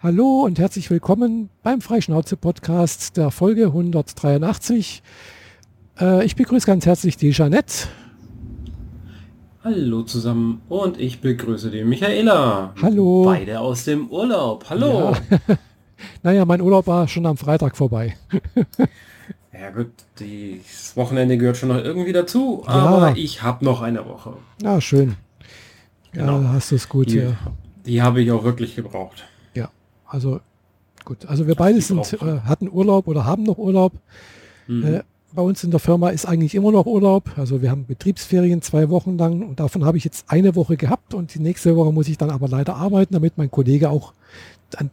Hallo und herzlich willkommen beim Freischnauze-Podcast der Folge 183. Äh, ich begrüße ganz herzlich die Jeanette. Hallo zusammen und ich begrüße die Michaela. Hallo. Beide aus dem Urlaub. Hallo. Ja. naja, mein Urlaub war schon am Freitag vorbei. ja gut, das Wochenende gehört schon noch irgendwie dazu, ja. aber ich habe noch eine Woche. Ja, schön. Genau. Ja, hast du es gut die, hier. Die habe ich auch wirklich gebraucht. Also gut, also wir beide sind, äh, hatten Urlaub oder haben noch Urlaub. Mhm. Äh, bei uns in der Firma ist eigentlich immer noch Urlaub. Also wir haben Betriebsferien zwei Wochen lang und davon habe ich jetzt eine Woche gehabt und die nächste Woche muss ich dann aber leider arbeiten, damit mein Kollege auch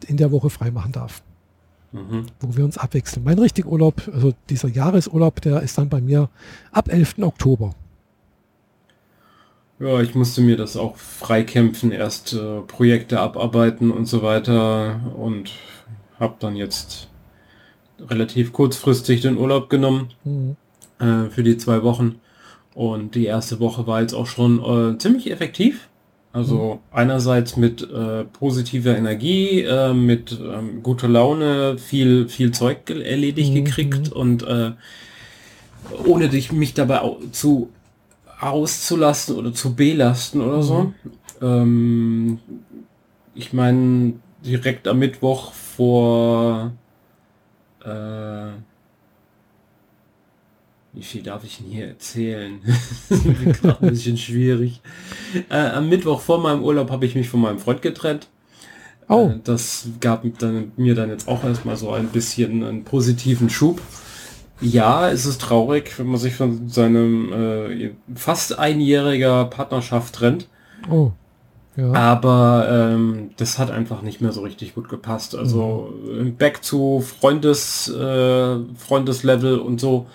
in der Woche frei machen darf. Mhm. Wo wir uns abwechseln. Mein richtig Urlaub, also dieser Jahresurlaub, der ist dann bei mir ab 11. Oktober. Ja, ich musste mir das auch freikämpfen, erst äh, Projekte abarbeiten und so weiter und habe dann jetzt relativ kurzfristig den Urlaub genommen mhm. äh, für die zwei Wochen. Und die erste Woche war jetzt auch schon äh, ziemlich effektiv. Also mhm. einerseits mit äh, positiver Energie, äh, mit ähm, guter Laune, viel, viel Zeug erledigt mhm. gekriegt und äh, ohne dich mich dabei zu auszulasten oder zu belasten oder so. Mhm. Ähm, ich meine, direkt am Mittwoch vor äh, wie viel darf ich denn hier erzählen? Gerade ein bisschen schwierig. Äh, am Mittwoch vor meinem Urlaub habe ich mich von meinem Freund getrennt. Oh. Äh, das gab dann, mir dann jetzt auch erstmal so ein bisschen einen positiven Schub. Ja, es ist traurig, wenn man sich von seinem äh, fast einjähriger Partnerschaft trennt. Oh. Ja. Aber ähm, das hat einfach nicht mehr so richtig gut gepasst. Also mhm. back zu Freundes, äh, Freundeslevel und so,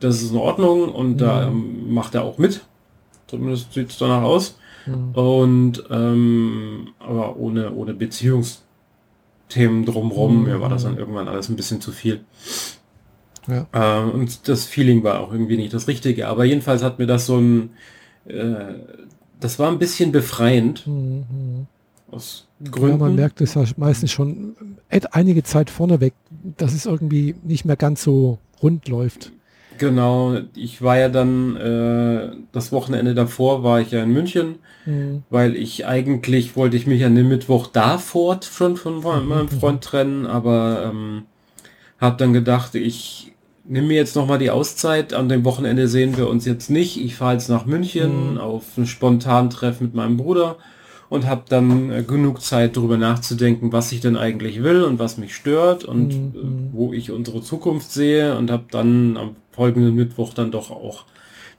das ist in Ordnung und mhm. da ähm, macht er auch mit. Zumindest sieht es danach aus. Mhm. Und ähm, aber ohne, ohne Beziehungsthemen drumrum, mir war das dann irgendwann alles ein bisschen zu viel. Ja. Äh, und das Feeling war auch irgendwie nicht das Richtige. Aber jedenfalls hat mir das so ein, äh, das war ein bisschen befreiend. Mhm. Aus Gründen. Ja, man merkt es ja meistens schon einige Zeit vorneweg, dass es irgendwie nicht mehr ganz so rund läuft. Genau, ich war ja dann äh, das Wochenende davor war ich ja in München, mhm. weil ich eigentlich wollte ich mich an dem Mittwoch davor schon von meinem Freund trennen, aber ähm, habe dann gedacht, ich nimm mir jetzt noch mal die Auszeit. An dem Wochenende sehen wir uns jetzt nicht. Ich fahre jetzt nach München mhm. auf einen spontanen Treff mit meinem Bruder und habe dann äh, genug Zeit darüber nachzudenken, was ich denn eigentlich will und was mich stört und mhm. äh, wo ich unsere Zukunft sehe und habe dann am folgenden Mittwoch dann doch auch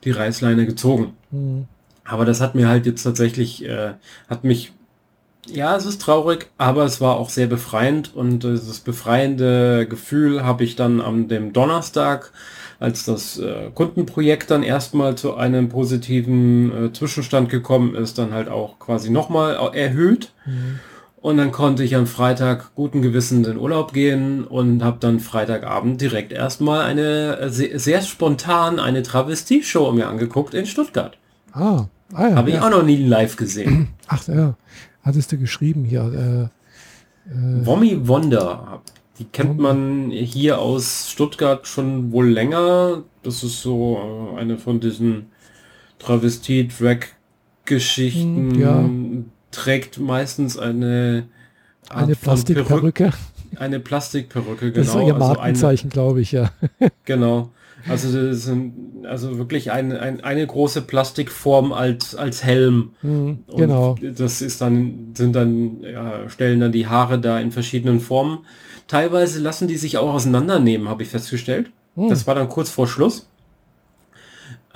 die Reißleine gezogen. Mhm. Aber das hat mir halt jetzt tatsächlich, äh, hat mich ja, es ist traurig, aber es war auch sehr befreiend und dieses befreiende Gefühl habe ich dann am dem Donnerstag, als das äh, Kundenprojekt dann erstmal zu einem positiven äh, Zwischenstand gekommen ist, dann halt auch quasi nochmal erhöht. Mhm. Und dann konnte ich am Freitag guten Gewissen in Urlaub gehen und habe dann Freitagabend direkt erstmal eine äh, sehr, sehr spontan eine Travestie-Show mir angeguckt in Stuttgart. Ah, ah ja, habe ich ja. auch noch nie live gesehen. Ach ja hattest du geschrieben hier? Äh, äh, Wommy Wonder. Die kennt man hier aus Stuttgart schon wohl länger. Das ist so äh, eine von diesen Travestie-Drag-Geschichten. Hm, ja. Trägt meistens eine Art eine Plastikperücke. Eine Plastikperücke, genau. Das ist genau. ihr Markenzeichen, also glaube ich, ja. genau. Also das sind also wirklich ein, ein, eine große Plastikform als, als Helm. Mhm, genau. das ist dann, sind dann, ja, stellen dann die Haare da in verschiedenen Formen. Teilweise lassen die sich auch auseinandernehmen, habe ich festgestellt. Mhm. Das war dann kurz vor Schluss.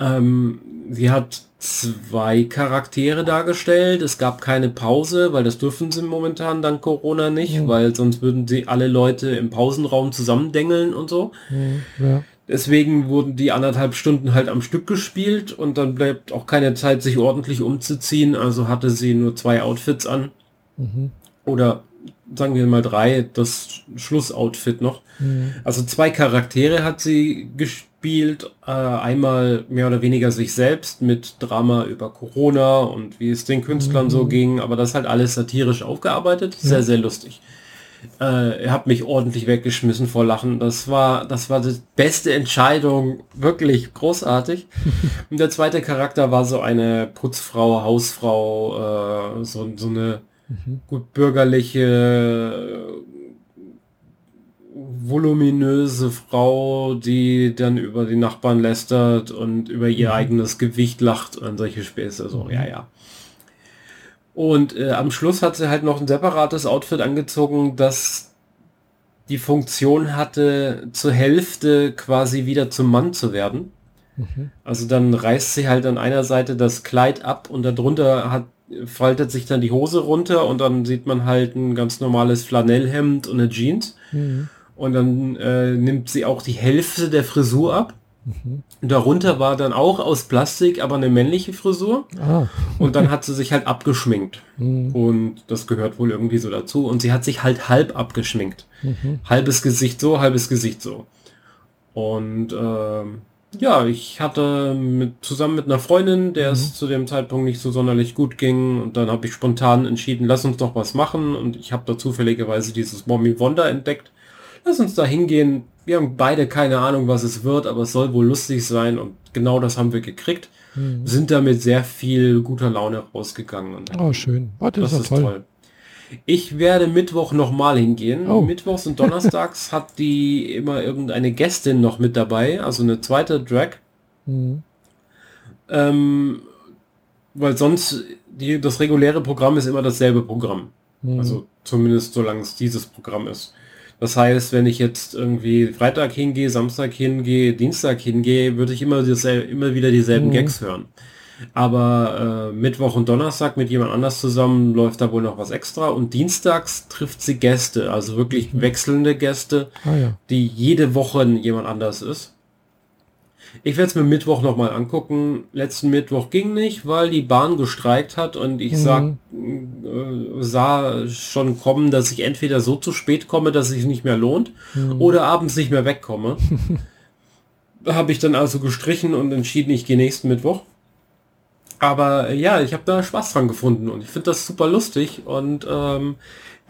Ähm, sie hat zwei Charaktere dargestellt. Es gab keine Pause, weil das dürfen sie momentan dank Corona nicht, mhm. weil sonst würden sie alle Leute im Pausenraum zusammendengeln und so. Mhm, ja. Deswegen wurden die anderthalb Stunden halt am Stück gespielt und dann bleibt auch keine Zeit, sich ordentlich umzuziehen. Also hatte sie nur zwei Outfits an. Mhm. Oder sagen wir mal drei, das Schlussoutfit noch. Mhm. Also zwei Charaktere hat sie gespielt. Äh, einmal mehr oder weniger sich selbst mit Drama über Corona und wie es den Künstlern mhm. so ging. Aber das halt alles satirisch aufgearbeitet. Sehr, sehr lustig. Äh, habe mich ordentlich weggeschmissen vor Lachen. Das war, das war die beste Entscheidung, wirklich großartig. Und der zweite Charakter war so eine Putzfrau, Hausfrau, äh, so, so eine mhm. gut bürgerliche, voluminöse Frau, die dann über die Nachbarn lästert und über ihr mhm. eigenes Gewicht lacht und solche Späße. So, ja, ja. Und äh, am Schluss hat sie halt noch ein separates Outfit angezogen, das die Funktion hatte, zur Hälfte quasi wieder zum Mann zu werden. Mhm. Also dann reißt sie halt an einer Seite das Kleid ab und darunter hat, faltet sich dann die Hose runter und dann sieht man halt ein ganz normales Flanellhemd und eine Jeans. Mhm. Und dann äh, nimmt sie auch die Hälfte der Frisur ab. Mhm. Darunter war dann auch aus Plastik, aber eine männliche Frisur. Ah. und dann hat sie sich halt abgeschminkt. Mhm. Und das gehört wohl irgendwie so dazu. Und sie hat sich halt halb abgeschminkt. Mhm. Halbes Gesicht so, halbes Gesicht so. Und ähm, ja, ich hatte mit, zusammen mit einer Freundin, der es mhm. zu dem Zeitpunkt nicht so sonderlich gut ging. Und dann habe ich spontan entschieden, lass uns doch was machen. Und ich habe da zufälligerweise dieses Mommy Wonder entdeckt. Lass uns da hingehen, wir haben beide keine Ahnung, was es wird, aber es soll wohl lustig sein und genau das haben wir gekriegt. Mhm. Sind damit sehr viel guter Laune rausgegangen. Und oh, schön. Oh, das, das ist, toll. toll. Ich werde Mittwoch nochmal hingehen. Oh. Mittwochs und Donnerstags hat die immer irgendeine Gästin noch mit dabei, also eine zweite Drag. Mhm. Ähm, weil sonst die, das reguläre Programm ist immer dasselbe Programm. Mhm. Also zumindest solange es dieses Programm ist. Das heißt, wenn ich jetzt irgendwie Freitag hingehe, Samstag hingehe, Dienstag hingehe, würde ich immer, dieselbe, immer wieder dieselben mhm. Gags hören. Aber äh, Mittwoch und Donnerstag mit jemand anders zusammen läuft da wohl noch was extra. Und dienstags trifft sie Gäste, also wirklich mhm. wechselnde Gäste, ah, ja. die jede Woche jemand anders ist. Ich werde es mir Mittwoch nochmal angucken. Letzten Mittwoch ging nicht, weil die Bahn gestreikt hat und ich mhm. sag, äh, sah schon kommen, dass ich entweder so zu spät komme, dass es sich nicht mehr lohnt, mhm. oder abends nicht mehr wegkomme. habe ich dann also gestrichen und entschieden, ich gehe nächsten Mittwoch. Aber äh, ja, ich habe da Spaß dran gefunden und ich finde das super lustig und ähm,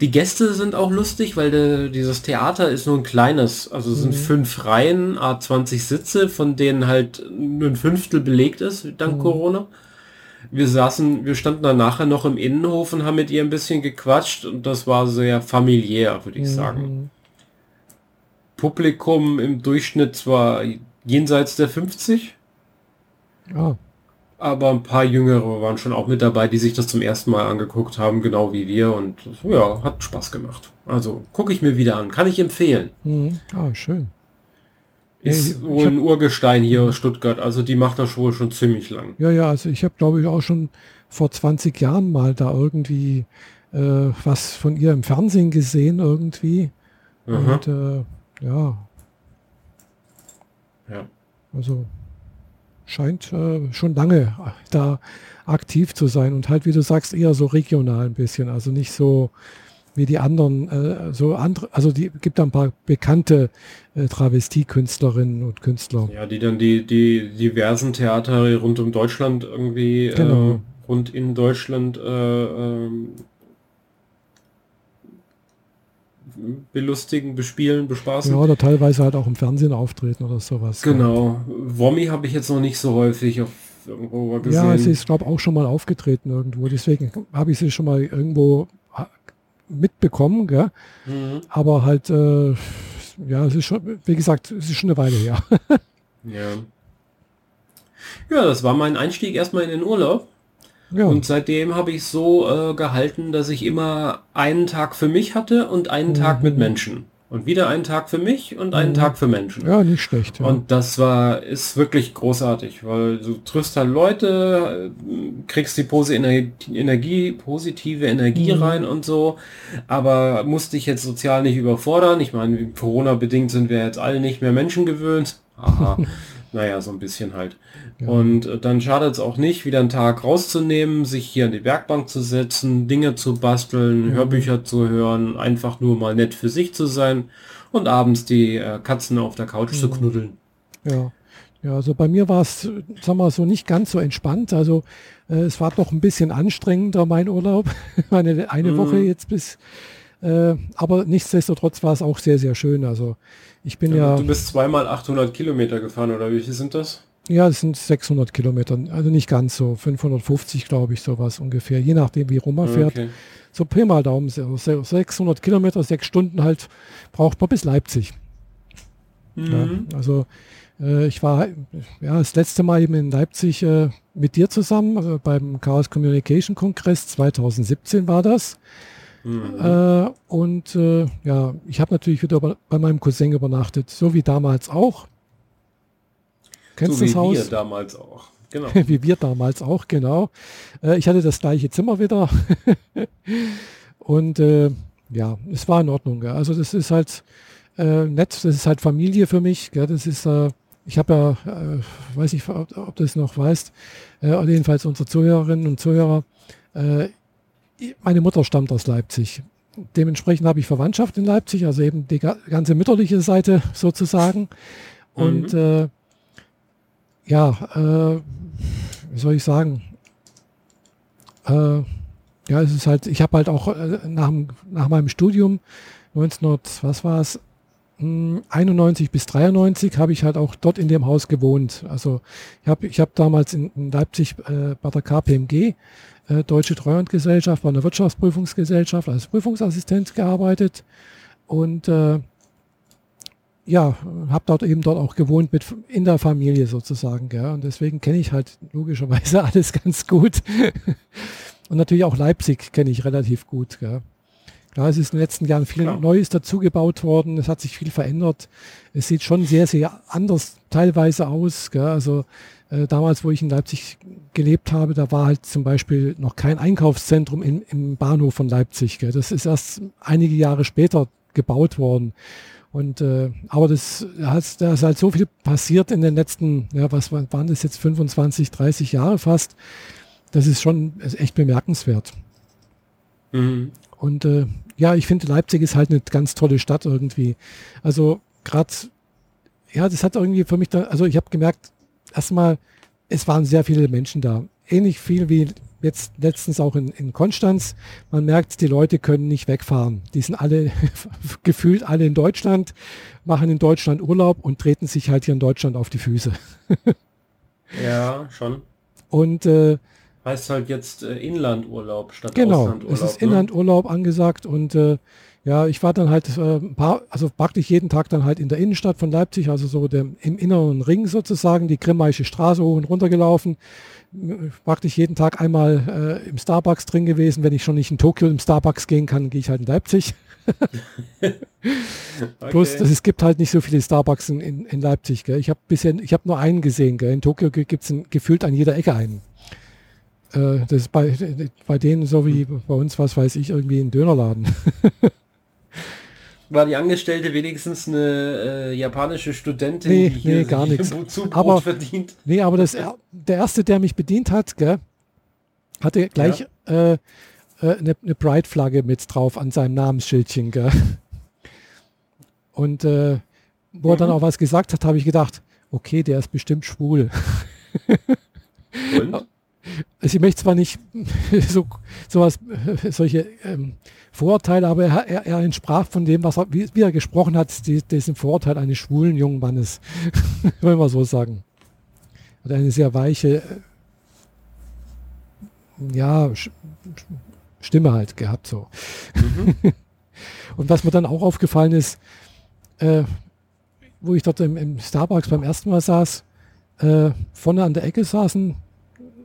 die Gäste sind auch lustig, weil de, dieses Theater ist nur ein kleines. Also es sind mhm. fünf Reihen, A20 Sitze, von denen halt nur ein Fünftel belegt ist, dank mhm. Corona. Wir saßen, wir standen dann nachher noch im Innenhof und haben mit ihr ein bisschen gequatscht und das war sehr familiär, würde ich mhm. sagen. Publikum im Durchschnitt zwar jenseits der 50. Oh aber ein paar Jüngere waren schon auch mit dabei, die sich das zum ersten Mal angeguckt haben, genau wie wir. Und ja, hat Spaß gemacht. Also gucke ich mir wieder an. Kann ich empfehlen. Mhm. Ah, schön. Ist ja, wohl ein Urgestein hier aus Stuttgart. Also die macht das wohl schon ziemlich lang. Ja, ja, also ich habe glaube ich auch schon vor 20 Jahren mal da irgendwie äh, was von ihr im Fernsehen gesehen irgendwie. Mhm. Und äh, ja. Ja. Also scheint äh, schon lange da aktiv zu sein und halt, wie du sagst, eher so regional ein bisschen, also nicht so wie die anderen, äh, so andere, also die gibt da ein paar bekannte äh, Travestiekünstlerinnen und Künstler. Ja, die dann die, die diversen Theater rund um Deutschland irgendwie, äh, genau. rund in Deutschland äh, ähm, belustigen, bespielen, bespaßen. Ja, oder teilweise halt auch im Fernsehen auftreten oder sowas. Genau. Womi habe ich jetzt noch nicht so häufig auf irgendwo gesehen. Ja, sie ist, glaube auch schon mal aufgetreten irgendwo. Deswegen habe ich sie schon mal irgendwo mitbekommen. Gell? Mhm. Aber halt, äh, ja, es ist schon, wie gesagt, es ist schon eine Weile her. ja. Ja, das war mein Einstieg erstmal in den Urlaub. Ja. Und seitdem habe ich so äh, gehalten, dass ich immer einen Tag für mich hatte und einen mhm. Tag mit Menschen. Und wieder einen Tag für mich und einen mhm. Tag für Menschen. Ja, nicht schlecht. Ja. Und das war, ist wirklich großartig, weil du triffst halt Leute, kriegst die Pose Energie, positive Energie mhm. rein und so, aber musst dich jetzt sozial nicht überfordern. Ich meine, Corona-bedingt sind wir jetzt alle nicht mehr Menschen gewöhnt. Aha. naja, so ein bisschen halt. Ja. Und äh, dann schadet es auch nicht, wieder einen Tag rauszunehmen, sich hier an die Werkbank zu setzen, Dinge zu basteln, mhm. Hörbücher zu hören, einfach nur mal nett für sich zu sein und abends die äh, Katzen auf der Couch mhm. zu knuddeln. Ja. Ja, also bei mir war es, sagen wir so, nicht ganz so entspannt. Also äh, es war doch ein bisschen anstrengender, mein Urlaub. Meine eine mhm. Woche jetzt bis Äh, aber nichtsdestotrotz war es auch sehr, sehr schön. Also ich bin ja... ja du bist zweimal 800 Kilometer gefahren oder wie viel sind das? Ja, es sind 600 Kilometer, also nicht ganz so, 550 glaube ich, sowas ungefähr, je nachdem wie rum man fährt. Okay. So Pi mal Daumen, 600 Kilometer, sechs Stunden halt braucht man bis Leipzig. Mhm. Ja, also äh, ich war ja das letzte Mal eben in Leipzig äh, mit dir zusammen äh, beim Chaos Communication Kongress 2017 war das. Mhm. Äh, und äh, ja, ich habe natürlich wieder bei, meinem Cousin übernachtet, so wie damals auch. Kennst so du das Haus? Wie wir damals auch. Genau. wie wir damals auch, genau. Äh, ich hatte das gleiche Zimmer wieder. Und äh, ja, es war in Ordnung. Gell. Also das ist halt äh, nett, das ist halt Familie für mich. Gell. Das ist, äh, ich habe ja, weiß nicht, ob, ob du es noch weißt, jedenfalls unsere Zuhörerinnen und Zuhörer, meine Mutter stammt aus Leipzig. Dementsprechend habe ich Verwandtschaft in Leipzig, also eben die ganze mütterliche Seite sozusagen. Und mhm ja, äh, wie soll ich sagen? Äh, ja, es ist halt, ich habe halt auch äh, nach, nach meinem Studium 1900, was war es, 91 bis 93 habe ich halt auch dort in dem Haus gewohnt. Also ich habe ich hab damals in, in Leipzig äh, bei der KPMG, äh, Deutsche Treuhandgesellschaft, bei einer Wirtschaftsprüfungsgesellschaft als Prüfungsassistent gearbeitet und äh, ja, habe dort eben dort auch gewohnt mit in der Familie sozusagen, gell? und deswegen kenne ich halt logischerweise alles ganz gut. und natürlich auch Leipzig kenne ich relativ gut. Gell? Klar, es ist in den letzten Jahren viel Klar. Neues dazugebaut worden, es hat sich viel verändert. Es sieht schon sehr, sehr anders teilweise aus. Gell? Also damals, wo ich in Leipzig gelebt habe, da war halt zum Beispiel noch kein Einkaufszentrum in, im Bahnhof von Leipzig. Gell? Das ist erst einige Jahre später gebaut worden. Und äh, aber das hat, da ist halt so viel passiert in den letzten, ja, was waren das jetzt 25, 30 Jahre fast. Das ist schon echt bemerkenswert. Mhm. Und äh, ja, ich finde Leipzig ist halt eine ganz tolle Stadt irgendwie. Also gerade, ja, das hat irgendwie für mich da, also ich habe gemerkt, erstmal, es waren sehr viele Menschen da. Ähnlich viel wie jetzt letztens auch in, in Konstanz. Man merkt, die Leute können nicht wegfahren. Die sind alle gefühlt alle in Deutschland, machen in Deutschland Urlaub und treten sich halt hier in Deutschland auf die Füße. ja, schon. Und äh, heißt halt jetzt äh, Inlandurlaub statt genau, Auslandurlaub. Genau, es ist ne? Inlandurlaub angesagt und äh, ja, ich war dann halt äh, ein paar, also praktisch jeden Tag dann halt in der Innenstadt von Leipzig, also so dem, im inneren Ring sozusagen, die Grimmaische Straße hoch und runter gelaufen, praktisch jeden Tag einmal äh, im Starbucks drin gewesen. Wenn ich schon nicht in Tokio im Starbucks gehen kann, gehe ich halt in Leipzig. okay. Bloß, das, es gibt halt nicht so viele Starbucks in, in, in Leipzig. Gell. Ich habe bisher, ich habe nur einen gesehen. Gell. In Tokio gibt es gefühlt an jeder Ecke einen. Äh, das ist bei, bei denen so wie bei uns, was weiß ich, irgendwie ein Dönerladen. war die Angestellte wenigstens eine äh, japanische Studentin, nee, die hier nee, gar nichts. aber, verdient? Nee, aber das, der erste, der mich bedient hat, gell, hatte gleich ja. äh, äh, eine, eine Pride-Flagge mit drauf an seinem Namensschildchen. Gell. Und äh, wo mhm. er dann mhm. auch was gesagt hat, habe ich gedacht, okay, der ist bestimmt schwul. Und? Also ich möchte zwar nicht so sowas, solche ähm, Vorurteile, aber er, er, er, entsprach von dem, was er, wie, wie er gesprochen hat, die, diesem Vorurteil eines schwulen jungen Mannes, wollen wir so sagen. Hat eine sehr weiche, äh, ja, Stimme halt gehabt so. Mhm. Und was mir dann auch aufgefallen ist, äh, wo ich dort im, im, Starbucks beim ersten Mal saß, äh, vorne an der Ecke saßen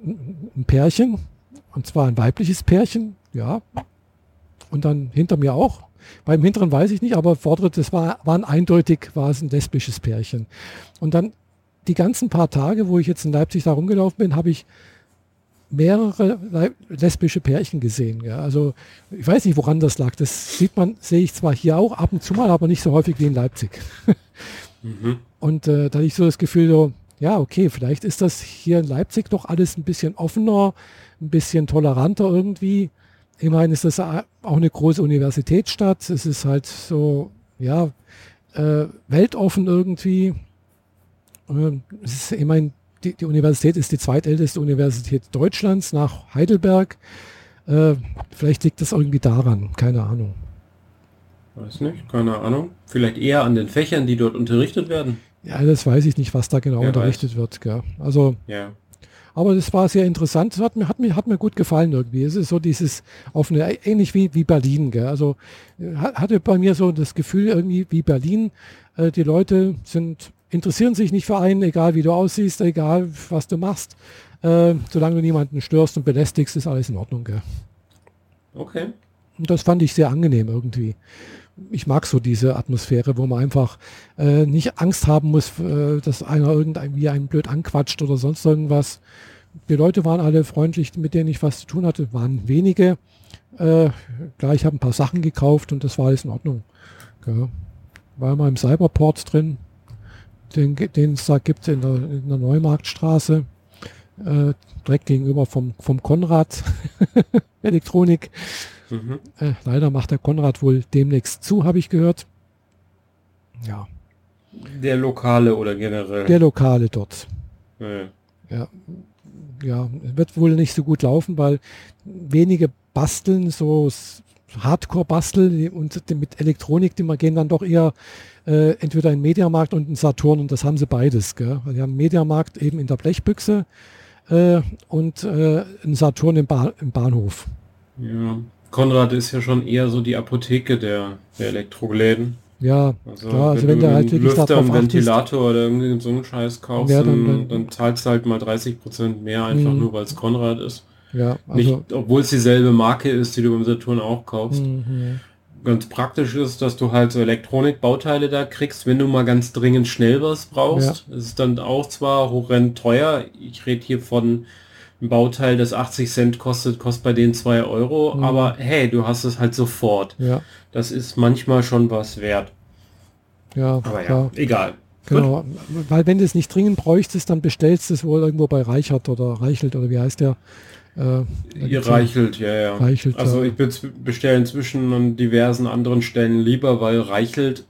ein Pärchen, und zwar ein weibliches Pärchen, ja. Und dann hinter mir auch. Beim hinteren weiß ich nicht, aber vordere, das war, waren eindeutig, war es ein lesbisches Pärchen. Und dann die ganzen paar Tage, wo ich jetzt in Leipzig da rumgelaufen bin, habe ich mehrere lesbische Pärchen gesehen. Ja. Also ich weiß nicht, woran das lag. Das sieht man, sehe ich zwar hier auch ab und zu mal, aber nicht so häufig wie in Leipzig. mhm. Und äh, da hatte ich so das Gefühl, so, ja, okay, vielleicht ist das hier in Leipzig doch alles ein bisschen offener, ein bisschen toleranter irgendwie. Immerhin ist das auch eine große Universitätsstadt. Es ist halt so, ja, äh, weltoffen irgendwie. Ähm, es ist immerhin, die, die, Universität ist die zweitälteste Universität Deutschlands nach Heidelberg. Äh, vielleicht liegt das irgendwie daran, keine Ahnung. Weiß nicht, keine Ahnung. Vielleicht eher an den Fächern, die dort unterrichtet werden. Ja, das weiß ich nicht, was da genau Wer unterrichtet weiß. wird. Gell? Also, ja. aber das war sehr interessant. Das hat mir, hat mir, hat mir gut gefallen irgendwie. Es ist so dieses offene, ähnlich wie, wie Berlin. Gell? Also hatte bei mir so das Gefühl irgendwie wie Berlin. Äh, die Leute sind interessieren sich nicht für einen, egal wie du aussiehst, egal was du machst. Äh, solange du niemanden störst und belästigst, ist alles in Ordnung. Gell? Okay. Und das fand ich sehr angenehm irgendwie. Ich mag so diese Atmosphäre, wo man einfach äh, nicht Angst haben muss, äh, dass einer irgendwie einen blöd anquatscht oder sonst irgendwas. Die Leute waren alle freundlich, mit denen ich was zu tun hatte, waren wenige. Äh, klar, ich habe ein paar Sachen gekauft und das war alles in Ordnung. Ja. War mal im Cyberport drin, den, den es da gibt in der, in der Neumarktstraße, äh, direkt gegenüber vom, vom Konrad Elektronik. Mhm. Äh, leider macht der Konrad wohl demnächst zu, habe ich gehört. Ja. Der Lokale oder generell? Der Lokale dort. Ja. ja. Ja, wird wohl nicht so gut laufen, weil wenige basteln, so Hardcore-Bastel und mit Elektronik, die man gehen dann doch eher äh, entweder in Mediamarkt und in Saturn und das haben sie beides. Gell? Die haben Mediamarkt eben in der Blechbüchse äh, und äh, einen Saturn im, ba im Bahnhof. Ja, Konrad ist ja schon eher so die Apotheke der, der Elektroläden. Ja, also, klar, also wenn, wenn du halt wirklich Lüfter, einen Ventilator oder irgendwie so einen Scheiß kaufst, ja, dann, dann, dann, zahlst du halt mal 30 Prozent mehr, einfach mhm. nur weil es Konrad ist. Ja, also, Nicht, obwohl es dieselbe Marke ist, die du beim Saturn auch kaufst. Mhm. Ganz praktisch ist, dass du halt so Elektronikbauteile da kriegst, wenn du mal ganz dringend schnell was brauchst. Ja. Es ist dann auch zwar horrend teuer. Ich rede hier von ein Bauteil, das 80 Cent kostet, kostet bei denen 2 Euro, mhm. aber hey, du hast es halt sofort. Ja. Das ist manchmal schon was wert. Ja, aber ja, egal. Genau, Gut. weil wenn du es nicht dringend bräuchtest, dann bestellst du es wohl irgendwo bei Reichert oder Reichelt oder wie heißt der? Äh, Ihr Reichelt, ja, ja. Reichelt, also ich bestelle inzwischen an diversen anderen Stellen lieber, weil Reichelt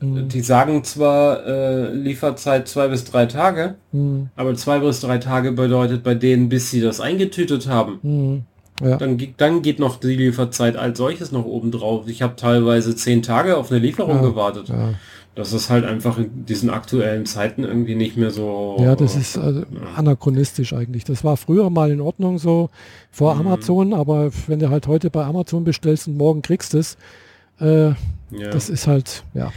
Mhm. Die sagen zwar äh, Lieferzeit zwei bis drei Tage, mhm. aber zwei bis drei Tage bedeutet bei denen, bis sie das eingetütet haben. Mhm. Ja. Dann, dann geht noch die Lieferzeit als solches noch oben drauf. Ich habe teilweise zehn Tage auf eine Lieferung ja, gewartet. Ja. Das ist halt einfach in diesen aktuellen Zeiten irgendwie nicht mehr so. Ja, das ist also anachronistisch eigentlich. Das war früher mal in Ordnung so vor mhm. Amazon, aber wenn du halt heute bei Amazon bestellst und morgen kriegst es, äh, ja. Das ist halt, ja.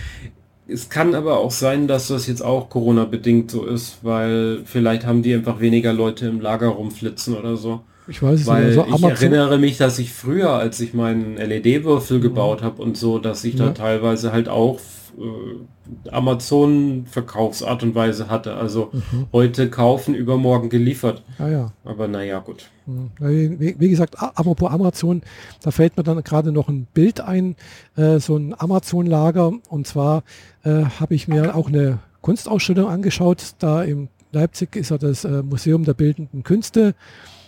Es kann aber auch sein, dass das jetzt auch Corona-bedingt so ist, weil vielleicht haben die einfach weniger Leute im Lager rumflitzen oder so. Ich weiß es weil nicht. Also ich erinnere mich, dass ich früher, als ich meinen LED-Würfel mhm. gebaut habe und so, dass ich ja. da teilweise halt auch äh, Amazon-Verkaufsart und Weise hatte. Also mhm. heute kaufen, übermorgen geliefert. Ah, ja. Aber naja, gut. Mhm. Wie, wie, gesagt, apropos Amazon, da fällt mir dann gerade noch ein Bild ein, äh, so ein Amazon-Lager. Und zwar äh, habe ich mir auch eine Kunstausstellung angeschaut. Da in Leipzig ist ja das äh, Museum der Bildenden Künste.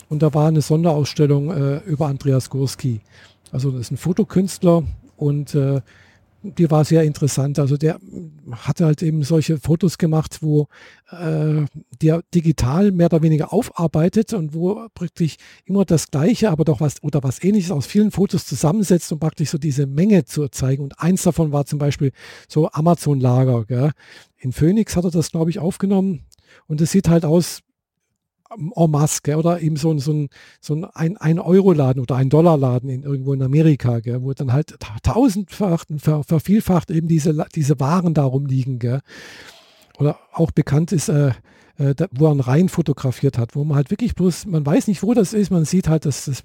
Und da war eine Sonderausstellung äh, über Andreas Gurski. Also das ist ein Fotokünstler und äh, die war sehr interessant. Also der hatte halt eben solche Fotos gemacht, wo äh, der digital mehr oder weniger aufarbeitet und wo praktisch immer das Gleiche, aber doch was oder was Ähnliches aus vielen Fotos zusammensetzt, um praktisch so diese Menge zu zeigen. Und eins davon war zum Beispiel so Amazon-Lager. In Phoenix hat er das, glaube ich, aufgenommen. Und es sieht halt aus en masse, gell? oder eben so, so ein, so ein, ein Euro-Laden oder ein Dollar-Laden in, irgendwo in Amerika, gell? wo dann halt tausendfach, ver, vervielfacht eben diese, diese Waren darum liegen. Gell? Oder auch bekannt ist, äh, äh, wo er einen Rhein fotografiert hat, wo man halt wirklich bloß, man weiß nicht, wo das ist, man sieht halt, dass das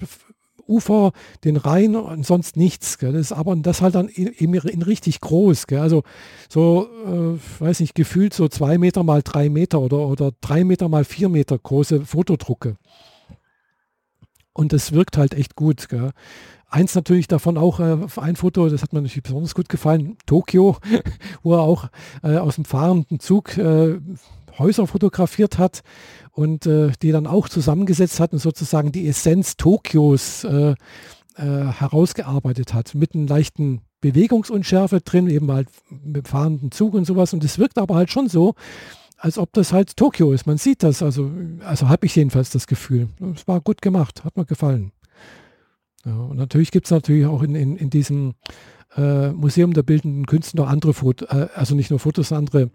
Ufer, den Rhein und sonst nichts. Gell. Das ist aber das halt dann eben in, richtig groß. Gell. Also so, äh, weiß nicht, gefühlt so zwei Meter mal drei Meter oder, oder drei Meter mal vier Meter große Fotodrucke. Und das wirkt halt echt gut. Gell. Eins natürlich davon auch, äh, ein Foto, das hat mir natürlich besonders gut gefallen, Tokio, wo er auch äh, aus dem fahrenden Zug äh, Häuser fotografiert hat und äh, die dann auch zusammengesetzt hat und sozusagen die Essenz Tokios äh, äh, herausgearbeitet hat, mit einem leichten Bewegungsunschärfe drin, eben halt mit fahrenden Zug und sowas. Und es wirkt aber halt schon so, als ob das halt Tokio ist. Man sieht das, also, also habe ich jedenfalls das Gefühl. Es war gut gemacht, hat mir gefallen. Ja, und natürlich gibt es natürlich auch in, in, in diesem äh, Museum der Bildenden Künste noch andere Fotos, äh, also nicht nur Fotos, andere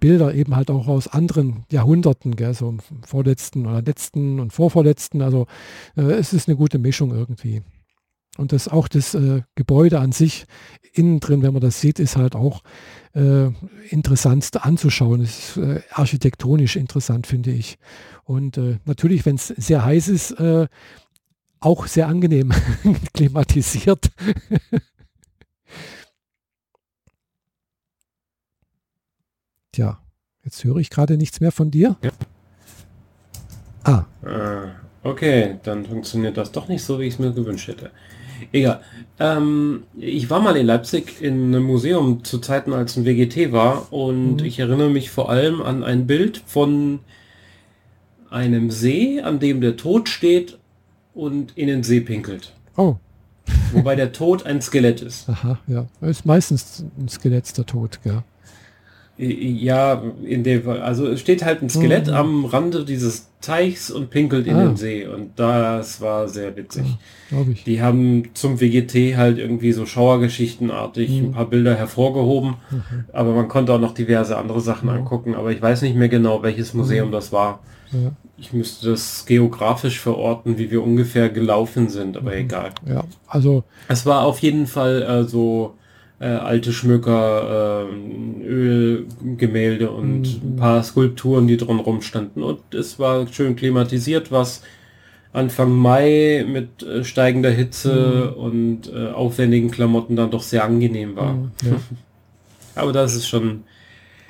Bilder eben halt auch aus anderen Jahrhunderten, gell, so vorletzten oder letzten und vorvorletzten. Also äh, es ist eine gute Mischung irgendwie. Und das auch das äh, Gebäude an sich innen drin, wenn man das sieht, ist halt auch äh, interessant anzuschauen. Es ist äh, architektonisch interessant, finde ich. Und äh, natürlich, wenn es sehr heiß ist, äh, auch sehr angenehm klimatisiert. Tja, jetzt höre ich gerade nichts mehr von dir. Ja. Ah. Äh, okay, dann funktioniert das doch nicht so, wie ich es mir gewünscht hätte. Egal. Ähm, ich war mal in Leipzig in einem Museum zu Zeiten, als ein WGT war und mhm. ich erinnere mich vor allem an ein Bild von einem See, an dem der Tod steht und in den See pinkelt. Oh. Wobei der Tod ein Skelett ist. Aha, ja. Ist meistens ein Skelett der Tod, ja. Ja, in dem also es steht halt ein Skelett mhm. am Rande dieses Teichs und pinkelt in ah. den See und das war sehr witzig. Ja, Die haben zum WGT halt irgendwie so Schauergeschichtenartig mhm. ein paar Bilder hervorgehoben, mhm. aber man konnte auch noch diverse andere Sachen angucken, aber ich weiß nicht mehr genau, welches Museum mhm. das war. Ja. Ich müsste das geografisch verorten, wie wir ungefähr gelaufen sind, aber mhm. egal. Ja, also es war auf jeden Fall äh, so äh, alte Schmücker, äh, Ölgemälde und mhm. ein paar Skulpturen, die drin rumstanden. Und es war schön klimatisiert, was Anfang Mai mit äh, steigender Hitze mhm. und äh, aufwendigen Klamotten dann doch sehr angenehm war. Mhm, ja. Aber das ist schon,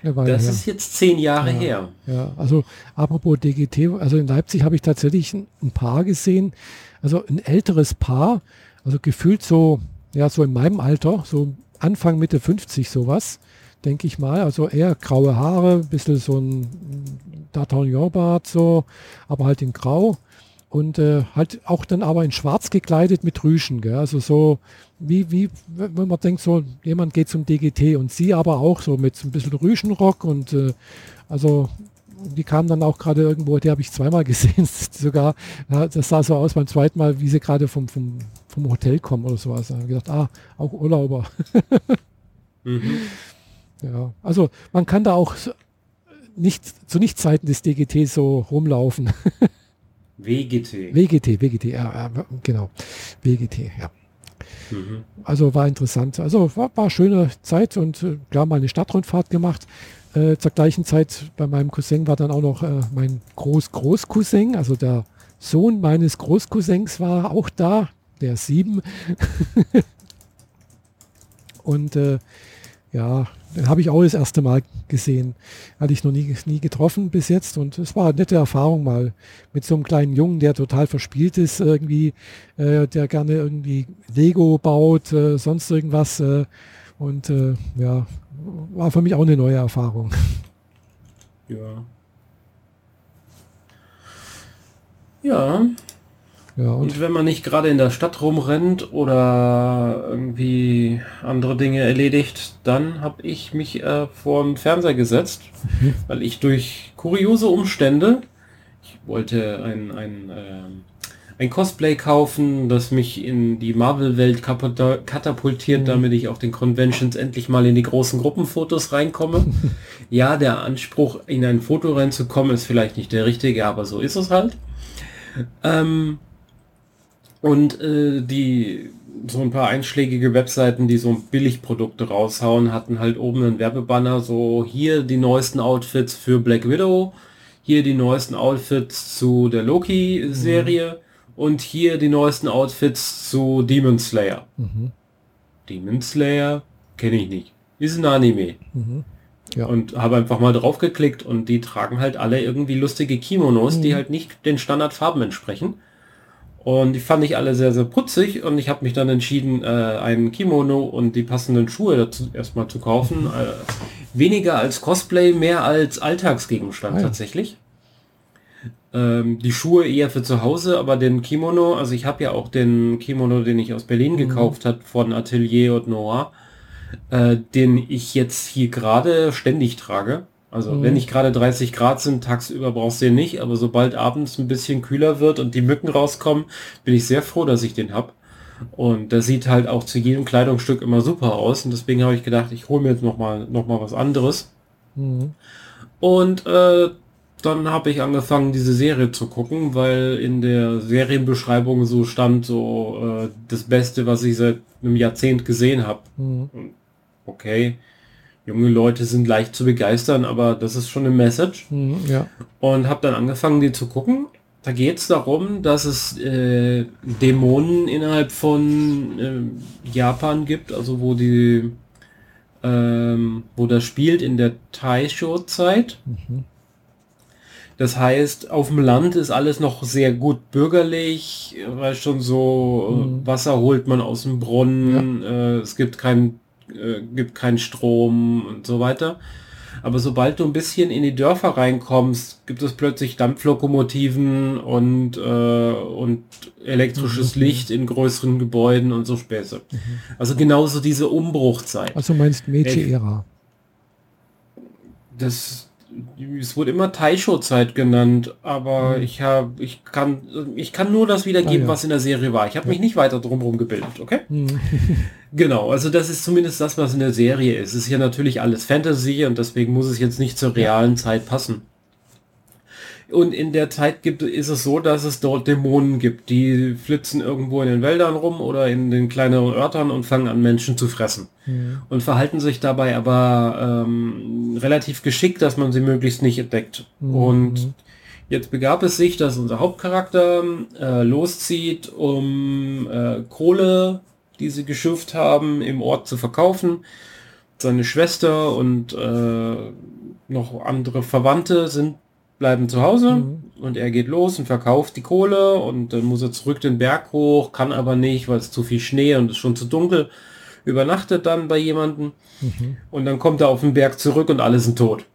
das her. ist jetzt zehn Jahre ja, her. Ja, also apropos DGT, also in Leipzig habe ich tatsächlich ein, ein Paar gesehen, also ein älteres Paar, also gefühlt so, ja, so in meinem Alter, so Anfang, Mitte 50 sowas, denke ich mal. Also eher graue Haare, ein bisschen so ein D'Artagnan-Bart so, aber halt in grau. Und äh, halt auch dann aber in schwarz gekleidet mit Rüschen. Gell? Also so wie, wie, wenn man denkt, so jemand geht zum DGT und sie aber auch so mit so ein bisschen Rüschenrock und äh, also die kamen dann auch gerade irgendwo, die habe ich zweimal gesehen, sogar, ja, das sah so aus beim zweiten Mal, wie sie gerade vom, vom, vom Hotel kommen oder sowas. Da habe ich gedacht, ah, auch Urlauber. mhm. Ja, also man kann da auch nicht zu Nichtzeiten des DGT so rumlaufen. WGT. WGT, WGT, ja, ja genau. WGT, ja. Mhm. Also war interessant. Also war, war schöne Zeit und äh, klar mal eine Stadtrundfahrt gemacht. Äh, zur gleichen Zeit bei meinem Cousin war dann auch noch äh, mein Groß-Groß-Cousin, also der Sohn meines Großcousins war auch da, der sieben. und äh, ja, den habe ich auch das erste Mal gesehen. Hatte ich noch nie, nie getroffen bis jetzt und es war eine nette Erfahrung mal mit so einem kleinen Jungen, der total verspielt ist irgendwie, äh, der gerne irgendwie Lego baut, äh, sonst irgendwas äh, und äh, ja, war für mich auch eine neue Erfahrung. Ja. Ja. Ja, und? und wenn man nicht gerade in der Stadt rumrennt oder irgendwie andere Dinge erledigt, dann habe ich mich äh, vor den Fernseher gesetzt, mhm. weil ich durch kuriose Umstände, ich wollte ein, ein äh, ein Cosplay kaufen, das mich in die Marvel-Welt katapultiert, mhm. damit ich auf den Conventions endlich mal in die großen Gruppenfotos reinkomme. ja, der Anspruch, in ein Foto reinzukommen, ist vielleicht nicht der richtige, aber so ist es halt. Ähm, und äh, die so ein paar einschlägige Webseiten, die so Billigprodukte raushauen, hatten halt oben einen Werbebanner, so hier die neuesten Outfits für Black Widow, hier die neuesten Outfits zu der Loki-Serie. Und hier die neuesten Outfits zu Demon Slayer. Mhm. Demon Slayer kenne ich nicht. Ist ein Anime. Mhm. Ja. Und habe einfach mal drauf geklickt und die tragen halt alle irgendwie lustige Kimonos, mhm. die halt nicht den Standardfarben entsprechen. Und die fand ich alle sehr, sehr putzig und ich habe mich dann entschieden, äh, ein Kimono und die passenden Schuhe dazu erstmal zu kaufen. Mhm. Äh, weniger als Cosplay, mehr als Alltagsgegenstand ah, tatsächlich. Ähm, die Schuhe eher für zu Hause, aber den Kimono, also ich habe ja auch den Kimono, den ich aus Berlin mhm. gekauft habe von Atelier und Noir, äh, den ich jetzt hier gerade ständig trage. Also mhm. wenn nicht gerade 30 Grad sind, tagsüber brauchst du den nicht, aber sobald abends ein bisschen kühler wird und die Mücken rauskommen, bin ich sehr froh, dass ich den habe. Und das sieht halt auch zu jedem Kleidungsstück immer super aus. Und deswegen habe ich gedacht, ich hole mir jetzt noch mal, noch mal was anderes. Mhm. Und äh, dann habe ich angefangen, diese Serie zu gucken, weil in der Serienbeschreibung so stand, so äh, das Beste, was ich seit einem Jahrzehnt gesehen habe. Mhm. Okay, junge Leute sind leicht zu begeistern, aber das ist schon eine Message. Mhm, ja. Und habe dann angefangen, die zu gucken. Da geht es darum, dass es äh, Dämonen innerhalb von äh, Japan gibt, also wo die, ähm, wo das spielt in der Taisho-Zeit. Mhm. Das heißt, auf dem Land ist alles noch sehr gut bürgerlich, weil schon so äh, mhm. Wasser holt man aus dem Brunnen, ja. äh, es gibt kein, äh, gibt keinen Strom und so weiter. Aber sobald du ein bisschen in die Dörfer reinkommst, gibt es plötzlich Dampflokomotiven und, äh, und elektrisches mhm. Licht in größeren Gebäuden und so Späße. Mhm. Also genauso diese Umbruchzeit. Also meinst Meiji-Ära? Das, es wurde immer Taisho-Zeit genannt, aber mhm. ich habe, ich kann, ich kann nur das wiedergeben, ah, ja. was in der Serie war. Ich habe ja. mich nicht weiter drumherum gebildet, okay? Mhm. genau, also das ist zumindest das, was in der Serie ist. Es ist ja natürlich alles Fantasy und deswegen muss es jetzt nicht zur realen. Zeit passen. Und in der Zeit gibt, ist es so, dass es dort Dämonen gibt, die flitzen irgendwo in den Wäldern rum oder in den kleineren Örtern und fangen an Menschen zu fressen. Mhm. Und verhalten sich dabei aber ähm, relativ geschickt, dass man sie möglichst nicht entdeckt. Mhm. Und jetzt begab es sich, dass unser Hauptcharakter äh, loszieht, um äh, Kohle, die sie geschürft haben, im Ort zu verkaufen. Seine Schwester und äh, noch andere Verwandte sind bleiben zu Hause mhm. und er geht los und verkauft die Kohle und dann muss er zurück den Berg hoch, kann aber nicht, weil es zu viel Schnee und es schon zu dunkel. Übernachtet dann bei jemanden mhm. und dann kommt er auf den Berg zurück und alle sind tot.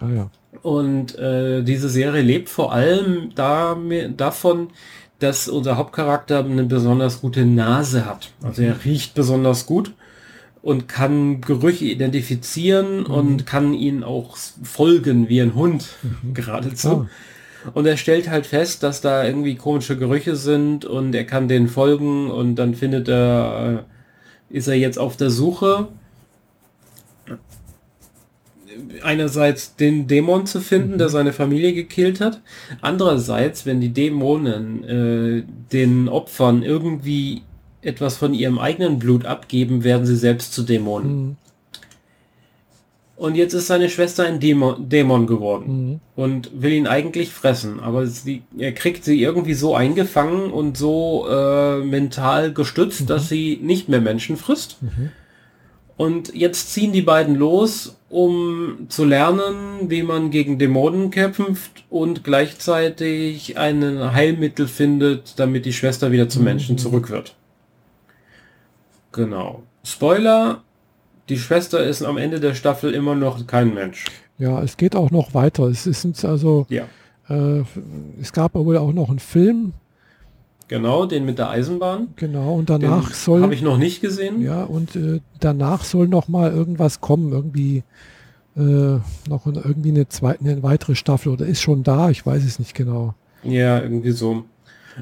Ah, ja. Und äh, diese Serie lebt vor allem da, davon, dass unser Hauptcharakter eine besonders gute Nase hat. Also er riecht besonders gut und kann Gerüche identifizieren mhm. und kann ihnen auch folgen wie ein Hund mhm. geradezu. Oh. Und er stellt halt fest, dass da irgendwie komische Gerüche sind und er kann denen folgen und dann findet er, äh, ist er jetzt auf der Suche einerseits den Dämon zu finden, mhm. der seine Familie gekillt hat. Andererseits, wenn die Dämonen äh, den Opfern irgendwie etwas von ihrem eigenen Blut abgeben, werden sie selbst zu Dämonen. Mhm. Und jetzt ist seine Schwester ein Dämon, Dämon geworden mhm. und will ihn eigentlich fressen, aber sie, er kriegt sie irgendwie so eingefangen und so äh, mental gestützt, mhm. dass sie nicht mehr Menschen frisst. Mhm. Und jetzt ziehen die beiden los, um zu lernen, wie man gegen Dämonen kämpft und gleichzeitig ein Heilmittel findet, damit die Schwester wieder zum Menschen mhm. zurück wird. Genau. Spoiler, die Schwester ist am Ende der Staffel immer noch kein Mensch. Ja, es geht auch noch weiter. Es ist also, ja. Äh, es gab wohl auch noch einen Film. Genau, den mit der Eisenbahn. Genau, und danach den soll... Habe ich noch nicht gesehen. Ja, und äh, danach soll noch mal irgendwas kommen, irgendwie äh, noch irgendwie eine zweite, eine weitere Staffel oder ist schon da, ich weiß es nicht genau. Ja, irgendwie so.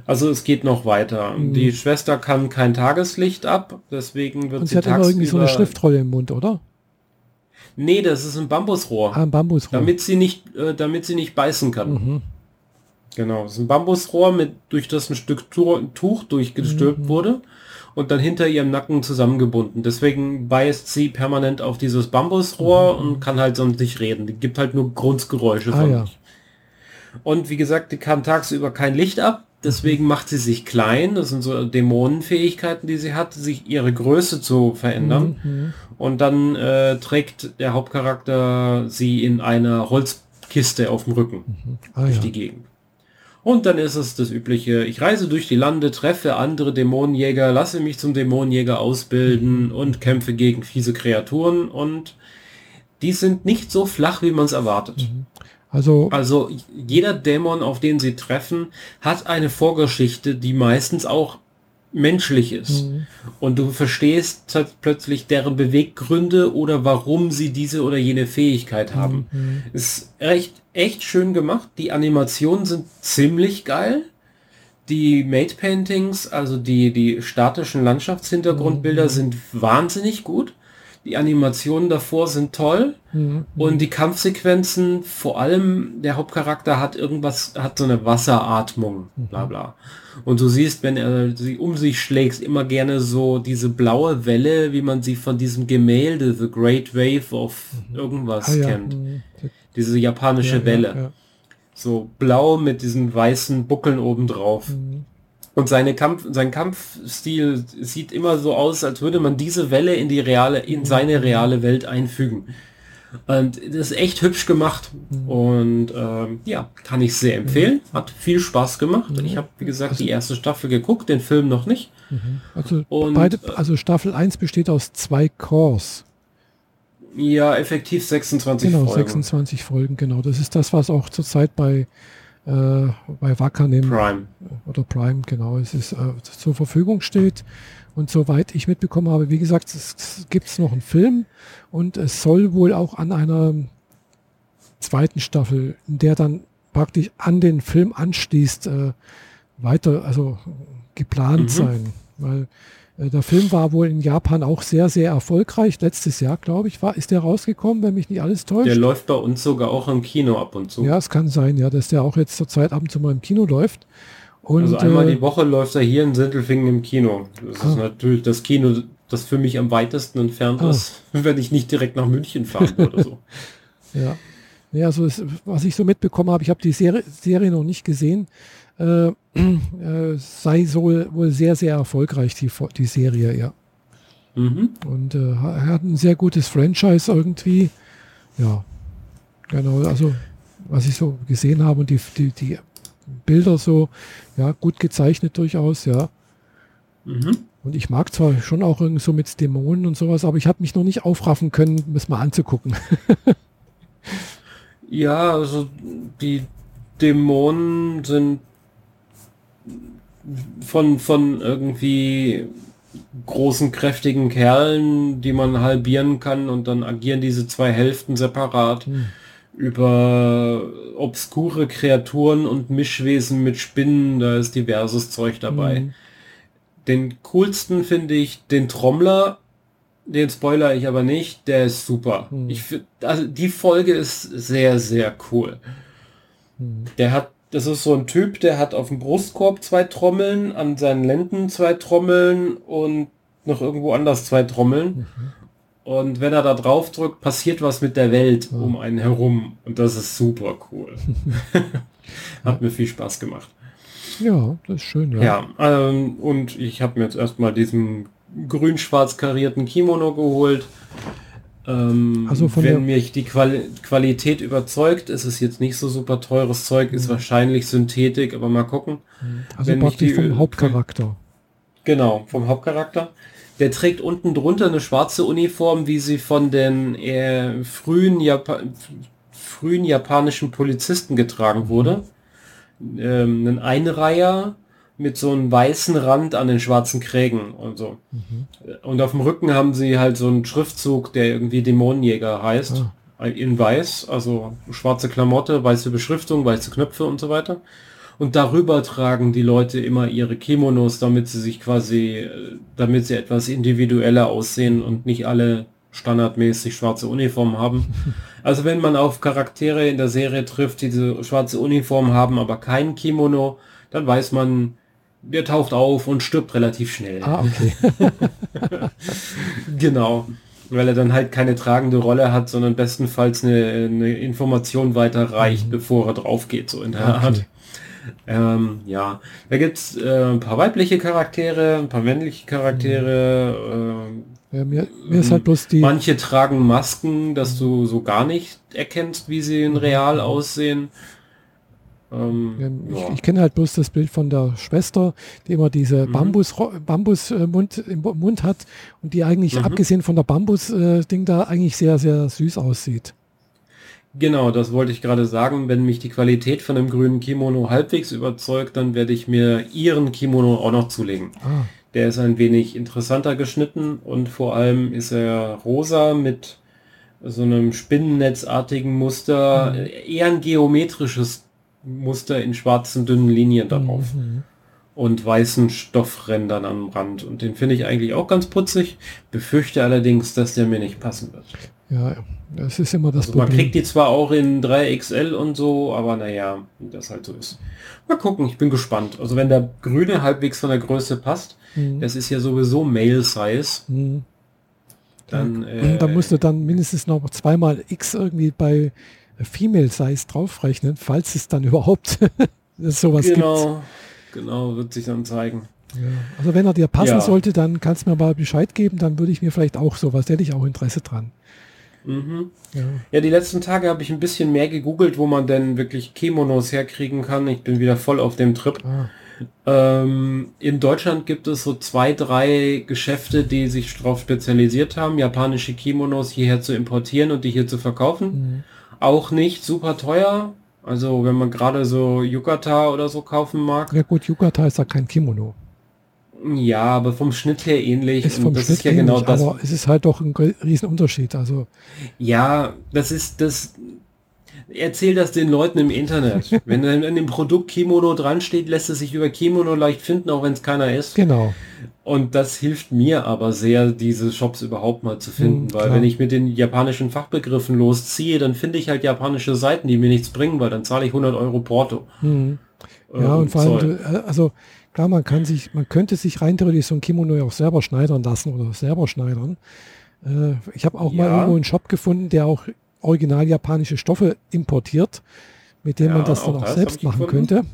Also es geht noch weiter. Mhm. Die Schwester kann kein Tageslicht ab, deswegen wird Und sie, sie hat immer irgendwie so eine Schriftrolle im Mund, oder? Nee, das ist ein Bambusrohr. Ah, ein Bambusrohr. Damit sie nicht, äh, damit sie nicht beißen kann. Mhm. Genau, das ist ein Bambusrohr, mit, durch das ein Stück Tuch durchgestülpt mhm. wurde und dann hinter ihrem Nacken zusammengebunden. Deswegen beißt sie permanent auf dieses Bambusrohr mhm. und kann halt sonst nicht reden. Die gibt halt nur Grundgeräusche ah, von ja. sich. Und wie gesagt, die kann tagsüber kein Licht ab. Deswegen macht sie sich klein. Das sind so Dämonenfähigkeiten, die sie hat, sich ihre Größe zu verändern. Mhm. Und dann äh, trägt der Hauptcharakter sie in einer Holzkiste auf dem Rücken mhm. ah, durch ja. die Gegend. Und dann ist es das übliche, ich reise durch die Lande, treffe andere Dämonenjäger, lasse mich zum Dämonenjäger ausbilden mhm. und kämpfe gegen fiese Kreaturen und die sind nicht so flach, wie man es erwartet. Mhm. Also, also jeder Dämon, auf den sie treffen, hat eine Vorgeschichte, die meistens auch menschlich ist. Mhm. Und du verstehst halt plötzlich deren Beweggründe oder warum sie diese oder jene Fähigkeit haben. Mhm. Ist echt, echt schön gemacht. Die Animationen sind ziemlich geil. Die Made Paintings, also die, die statischen Landschaftshintergrundbilder mhm. sind wahnsinnig gut. Die Animationen davor sind toll mhm. und die Kampfsequenzen, vor allem der Hauptcharakter hat irgendwas, hat so eine Wasseratmung, mhm. bla bla. Und du siehst, wenn er sie um sich schlägt, immer gerne so diese blaue Welle, wie man sie von diesem Gemälde The Great Wave of mhm. irgendwas ah, ja. kennt. Mhm. Diese japanische ja, Welle. Ja, so blau mit diesen weißen Buckeln obendrauf. Mhm. Und seine Kampf, sein Kampfstil sieht immer so aus, als würde man diese Welle in die reale, in seine reale Welt einfügen. Und das ist echt hübsch gemacht. Mhm. Und ähm, ja, kann ich sehr empfehlen. Mhm. Hat viel Spaß gemacht. Mhm. Ich habe, wie gesagt, also, die erste Staffel geguckt, den Film noch nicht. Also, Und, beide, also Staffel 1 besteht aus zwei Cores. Ja, effektiv 26 genau, Folgen. 26 Folgen, genau. Das ist das, was auch zurzeit bei äh, bei Wakanim Prime. oder Prime, genau, es ist äh, zur Verfügung steht. Und soweit ich mitbekommen habe, wie gesagt, es gibt noch einen Film und es soll wohl auch an einer zweiten Staffel, in der dann praktisch an den Film anschließt, äh, weiter, also geplant mhm. sein. Weil der Film war wohl in Japan auch sehr, sehr erfolgreich. Letztes Jahr, glaube ich, war, ist der rausgekommen, wenn mich nicht alles täuscht. Der läuft bei uns sogar auch im Kino ab und zu. Ja, es kann sein, ja, dass der auch jetzt zur Zeit ab und zu mal im Kino läuft. Und, also einmal äh, die Woche läuft er hier in Sintelfingen im Kino. Das ah. ist natürlich das Kino, das für mich am weitesten entfernt ah. ist, wenn ich nicht direkt nach München fahren oder so. ja. Ja, also es, was ich so mitbekommen habe, ich habe die Serie, Serie noch nicht gesehen, äh, äh, sei so wohl sehr, sehr erfolgreich, die, die Serie, ja. Mhm. Und äh, er hat ein sehr gutes Franchise irgendwie. Ja, genau, also was ich so gesehen habe und die, die, die Bilder so, ja, gut gezeichnet durchaus, ja. Mhm. Und ich mag zwar schon auch irgendwie so mit Dämonen und sowas, aber ich habe mich noch nicht aufraffen können, das mal anzugucken. ja, also die Dämonen sind von, von irgendwie großen, kräftigen Kerlen, die man halbieren kann und dann agieren diese zwei Hälften separat. Hm. Über obskure Kreaturen und Mischwesen mit Spinnen, da ist diverses Zeug dabei. Hm. Den coolsten finde ich den Trommler, den spoiler ich aber nicht, der ist super. Hm. Ich also die Folge ist sehr, sehr cool. Hm. Der hat das ist so ein Typ, der hat auf dem Brustkorb zwei Trommeln, an seinen Lenden zwei Trommeln und noch irgendwo anders zwei Trommeln. Mhm. Und wenn er da drauf drückt, passiert was mit der Welt oh. um einen herum. Und das ist super cool. hat mir viel Spaß gemacht. Ja, das ist schön. Ja, ja ähm, und ich habe mir jetzt erstmal diesen grün-schwarz karierten Kimono geholt. Ähm, also wenn mich die Quali Qualität überzeugt, ist es jetzt nicht so super teures Zeug, ist mhm. wahrscheinlich Synthetik, aber mal gucken. Mhm. Also wenn praktisch die, vom Hauptcharakter. Genau, vom Hauptcharakter. Der trägt unten drunter eine schwarze Uniform, wie sie von den äh, frühen, Japa frühen japanischen Polizisten getragen wurde. Mhm. Ähm, ein Einreiher mit so einem weißen Rand an den schwarzen Krägen und so. Mhm. Und auf dem Rücken haben sie halt so einen Schriftzug, der irgendwie Dämonenjäger heißt. Ah. In weiß, also schwarze Klamotte, weiße Beschriftung, weiße Knöpfe und so weiter. Und darüber tragen die Leute immer ihre Kimonos, damit sie sich quasi, damit sie etwas individueller aussehen und nicht alle standardmäßig schwarze Uniformen haben. Also wenn man auf Charaktere in der Serie trifft, die diese schwarze Uniform haben, aber kein Kimono, dann weiß man, der taucht auf und stirbt relativ schnell. Ah, okay. genau. Weil er dann halt keine tragende Rolle hat, sondern bestenfalls eine, eine Information weiterreicht, mhm. bevor er drauf geht, so in der okay. Art. Ähm, ja, da gibt's äh, ein paar weibliche Charaktere, ein paar männliche Charaktere. Äh, ja, mir, mir ist halt bloß die... Manche tragen Masken, dass du so gar nicht erkennst, wie sie in real aussehen. Ähm, ich, ich kenne halt bloß das Bild von der Schwester, die immer diese mhm. Bambus, Bambus äh, Mund, im Mund hat und die eigentlich, mhm. abgesehen von der Bambus-Ding äh, da, eigentlich sehr, sehr süß aussieht. Genau, das wollte ich gerade sagen. Wenn mich die Qualität von dem grünen Kimono halbwegs überzeugt, dann werde ich mir ihren Kimono auch noch zulegen. Ah. Der ist ein wenig interessanter geschnitten und vor allem ist er rosa mit so einem spinnennetzartigen Muster, mhm. eher ein geometrisches Muster in schwarzen dünnen Linien darauf. Mhm. und weißen Stoffrändern am Rand. Und den finde ich eigentlich auch ganz putzig. Befürchte allerdings, dass der mir nicht passen wird. Ja, das ist immer das also Man kriegt die zwar auch in 3XL und so, aber naja, wie das halt so ist. Mal gucken, ich bin gespannt. Also wenn der grüne halbwegs von der Größe passt, mhm. das ist ja sowieso Male-Size. Mhm. Dann, äh, da musst du dann mindestens noch zweimal X irgendwie bei Female Size draufrechnen, falls es dann überhaupt sowas genau. gibt. Genau, wird sich dann zeigen. Ja. Also wenn er dir passen ja. sollte, dann kannst du mir mal Bescheid geben, dann würde ich mir vielleicht auch sowas, da hätte ich auch Interesse dran. Mhm. Ja. ja. die letzten Tage habe ich ein bisschen mehr gegoogelt, wo man denn wirklich Kimonos herkriegen kann. Ich bin wieder voll auf dem Trip. Ah. Ähm, in Deutschland gibt es so zwei, drei Geschäfte, die sich darauf spezialisiert haben, japanische Kimonos hierher zu importieren und die hier zu verkaufen. Mhm. Auch nicht super teuer, also wenn man gerade so Yukata oder so kaufen mag. Ja gut, Yukata ist ja kein Kimono. Ja, aber vom Schnitt her ähnlich. Ist vom das Schnitt ist ja ähnlich, genau das. Aber es ist halt doch ein Riesenunterschied. Also ja, das ist das. Erzähl das den Leuten im Internet. wenn dann in dem Produkt Kimono dran steht, lässt es sich über Kimono leicht finden, auch wenn es keiner ist. Genau. Und das hilft mir aber sehr, diese Shops überhaupt mal zu finden, mhm, weil wenn ich mit den japanischen Fachbegriffen losziehe, dann finde ich halt japanische Seiten, die mir nichts bringen, weil dann zahle ich 100 Euro Porto. Mhm. Ja, und, und vor allem, äh, also klar, man kann sich, man könnte sich rein theoretisch so ein Kimono ja auch selber schneidern lassen oder selber schneidern. Äh, ich habe auch ja. mal irgendwo einen Shop gefunden, der auch original japanische Stoffe importiert, mit dem ja, man das dann auch, auch selbst machen könnte.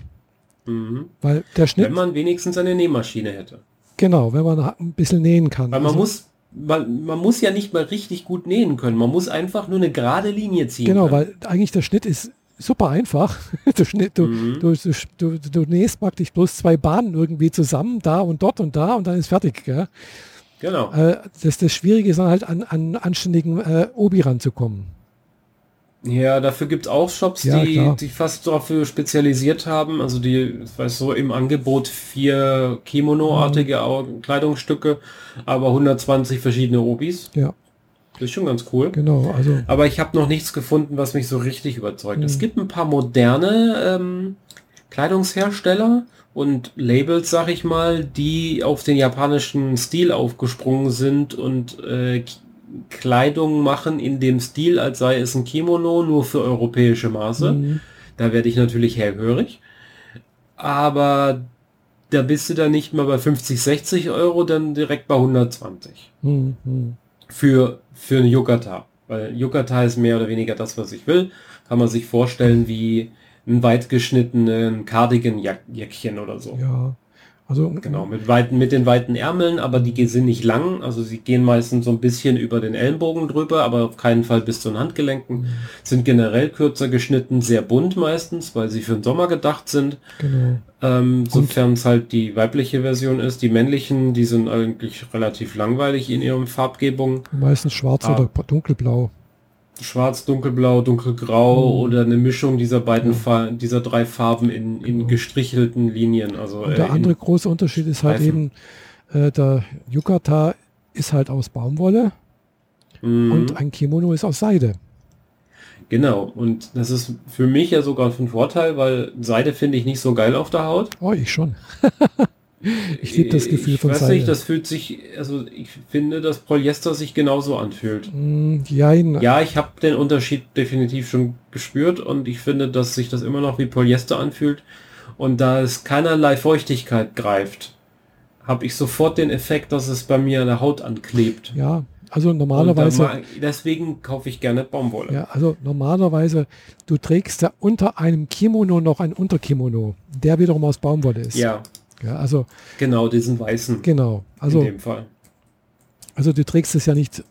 Mhm. Weil der Schnitt. Wenn man wenigstens eine Nähmaschine hätte. Genau, wenn man ein bisschen nähen kann. Weil man also, muss, man, man muss ja nicht mal richtig gut nähen können. Man muss einfach nur eine gerade Linie ziehen. Genau, können. weil eigentlich der Schnitt ist super einfach. du, Schnitt, du, mhm. du, du, du, nähst praktisch bloß zwei Bahnen irgendwie zusammen, da und dort und da und dann ist fertig. Gell? Genau. Äh, das, das Schwierige ist dann halt an, an anständigen äh, Obi ranzukommen. Ja, dafür gibt es auch Shops, ja, die sich fast dafür spezialisiert haben. Also die, weiß so, im Angebot vier Kimono-artige mhm. Kleidungsstücke, aber 120 verschiedene Obis. Ja. Das ist schon ganz cool. Genau, also. Aber ich habe noch nichts gefunden, was mich so richtig überzeugt. Mhm. Es gibt ein paar moderne ähm, Kleidungshersteller und Labels, sag ich mal, die auf den japanischen Stil aufgesprungen sind und äh, Kleidung machen in dem Stil, als sei es ein Kimono, nur für europäische Maße. Mhm. Da werde ich natürlich hellhörig. Aber da bist du dann nicht mal bei 50, 60 Euro, dann direkt bei 120. Mhm. Für, für eine Yukata. Weil Yukata ist mehr oder weniger das, was ich will. Kann man sich vorstellen wie ein weit geschnittenen Cardigan-Jäckchen oder so. Ja. Also genau, mit, weiten, mit den weiten Ärmeln, aber die sind nicht lang. Also sie gehen meistens so ein bisschen über den Ellenbogen drüber, aber auf keinen Fall bis zu den Handgelenken. Mhm. Sind generell kürzer geschnitten, sehr bunt meistens, weil sie für den Sommer gedacht sind. Genau. Ähm, sofern es halt die weibliche Version ist. Die männlichen, die sind eigentlich relativ langweilig in ihren Farbgebungen. Meistens schwarz ah. oder dunkelblau schwarz, dunkelblau, dunkelgrau mhm. oder eine Mischung dieser beiden ja. dieser drei Farben in, in genau. gestrichelten Linien. Also, Und der äh, andere große Unterschied ist halt Reifen. eben, äh, der Yukata ist halt aus Baumwolle mhm. und ein Kimono ist aus Seide. Genau, und das ist für mich ja sogar ein Vorteil, weil Seide finde ich nicht so geil auf der Haut. Oh, ich schon. Ich liebe das Gefühl ich von weiß Seide. nicht, das fühlt sich, also ich finde, dass Polyester sich genauso anfühlt. Mm, jein. Ja, ich habe den Unterschied definitiv schon gespürt und ich finde, dass sich das immer noch wie Polyester anfühlt. Und da es keinerlei Feuchtigkeit greift, habe ich sofort den Effekt, dass es bei mir an der Haut anklebt. Ja, also normalerweise. deswegen kaufe ich gerne Baumwolle. Ja, also normalerweise, du trägst ja unter einem Kimono noch ein Unterkimono, der wiederum aus Baumwolle ist. Ja. Ja, also genau diesen weißen. Genau, also in dem Fall. Also du trägst es ja nicht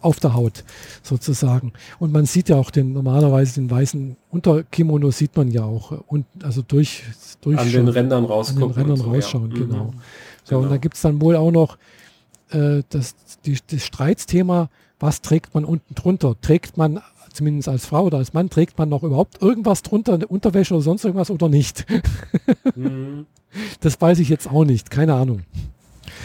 auf der Haut sozusagen. Und man sieht ja auch den normalerweise den weißen Unterkimono sieht man ja auch und also durch, durch an den Rändern rausgucken. An den Rändern so, rausschauen, ja. genau. Mhm. So, genau. und da gibt es dann wohl auch noch äh, das, die, das Streitsthema, was trägt man unten drunter? Trägt man zumindest als Frau oder als Mann, trägt man noch überhaupt irgendwas drunter, eine Unterwäsche oder sonst irgendwas oder nicht? Mhm. Das weiß ich jetzt auch nicht, keine Ahnung.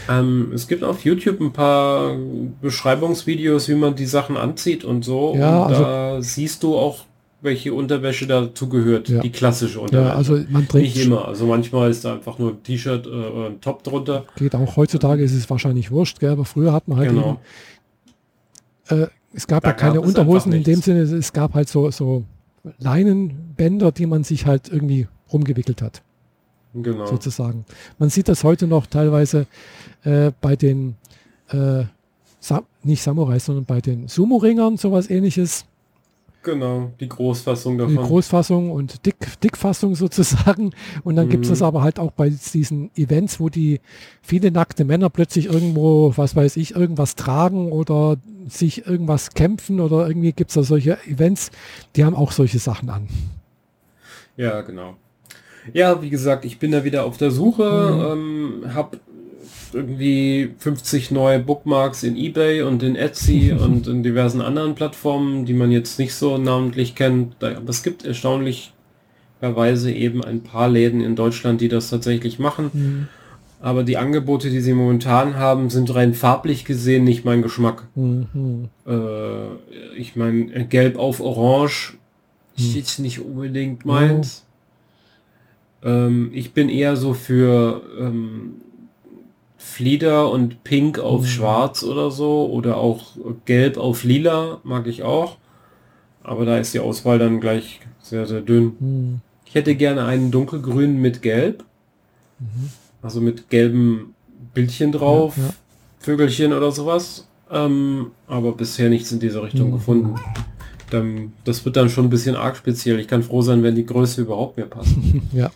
Ähm, es gibt auf YouTube ein paar Beschreibungsvideos, wie man die Sachen anzieht und so. Ja, und also, da siehst du auch welche Unterwäsche dazu gehört. Ja. Die klassische Unterwäsche. Ja, also man trägt Nicht immer. Also manchmal ist da einfach nur ein T-Shirt äh, oder ein Top drunter. Geht auch heutzutage ist es wahrscheinlich wurscht, gell? aber früher hat man halt Genau. eben, äh, es gab Da ja keine gab Unterhosen in dem. Sinne, es gab halt so, so Leinenbänder, die man sich halt irgendwie rumgewickelt hat, Genau. sozusagen. Man sieht das heute noch teilweise äh, bei den, äh, Sa nicht Samurais, sondern bei den Sumo-Ringern, sowas ähnliches. Genau. Die Großfassung Die davon. Großfassung und Dick, Dickfassung sozusagen. Und dann gibt es Mhm. das aber halt auch bei diesen Events, wo die viele nackte Männer plötzlich irgendwo, was weiß ich, irgendwas tragen oder sich irgendwas kämpfen oder irgendwie gibt es da solche Events, die haben auch solche Sachen an. Ja, genau. Ja, wie gesagt, ich bin da wieder auf der Suche, ähm, habe irgendwie 50 neue Bookmarks in eBay und in Etsy und in diversen anderen Plattformen, die man jetzt nicht so namentlich kennt. Aber es gibt erstaunlicherweise eben ein paar Läden in Deutschland, die das tatsächlich machen. Aber die Angebote, die sie momentan haben, sind rein farblich gesehen nicht mein Geschmack. Mhm. Äh, ich meine, gelb auf orange ist jetzt nicht unbedingt meins. Ähm, ich bin eher so für ähm, Flieder und Pink auf Mhm. Schwarz oder so oder auch Gelb auf Lila mag ich auch. Aber da ist die Auswahl dann gleich sehr, sehr dünn. Mhm. Ich hätte gerne einen dunkelgrün mit Gelb. Also mit gelben Bildchen drauf, Ja, ja. Vögelchen oder sowas. Ähm, aber bisher nichts in dieser Richtung Mhm. gefunden. Dann, das wird dann schon ein bisschen arg speziell. Ich kann froh sein, wenn die Größe überhaupt mir passt. Ja,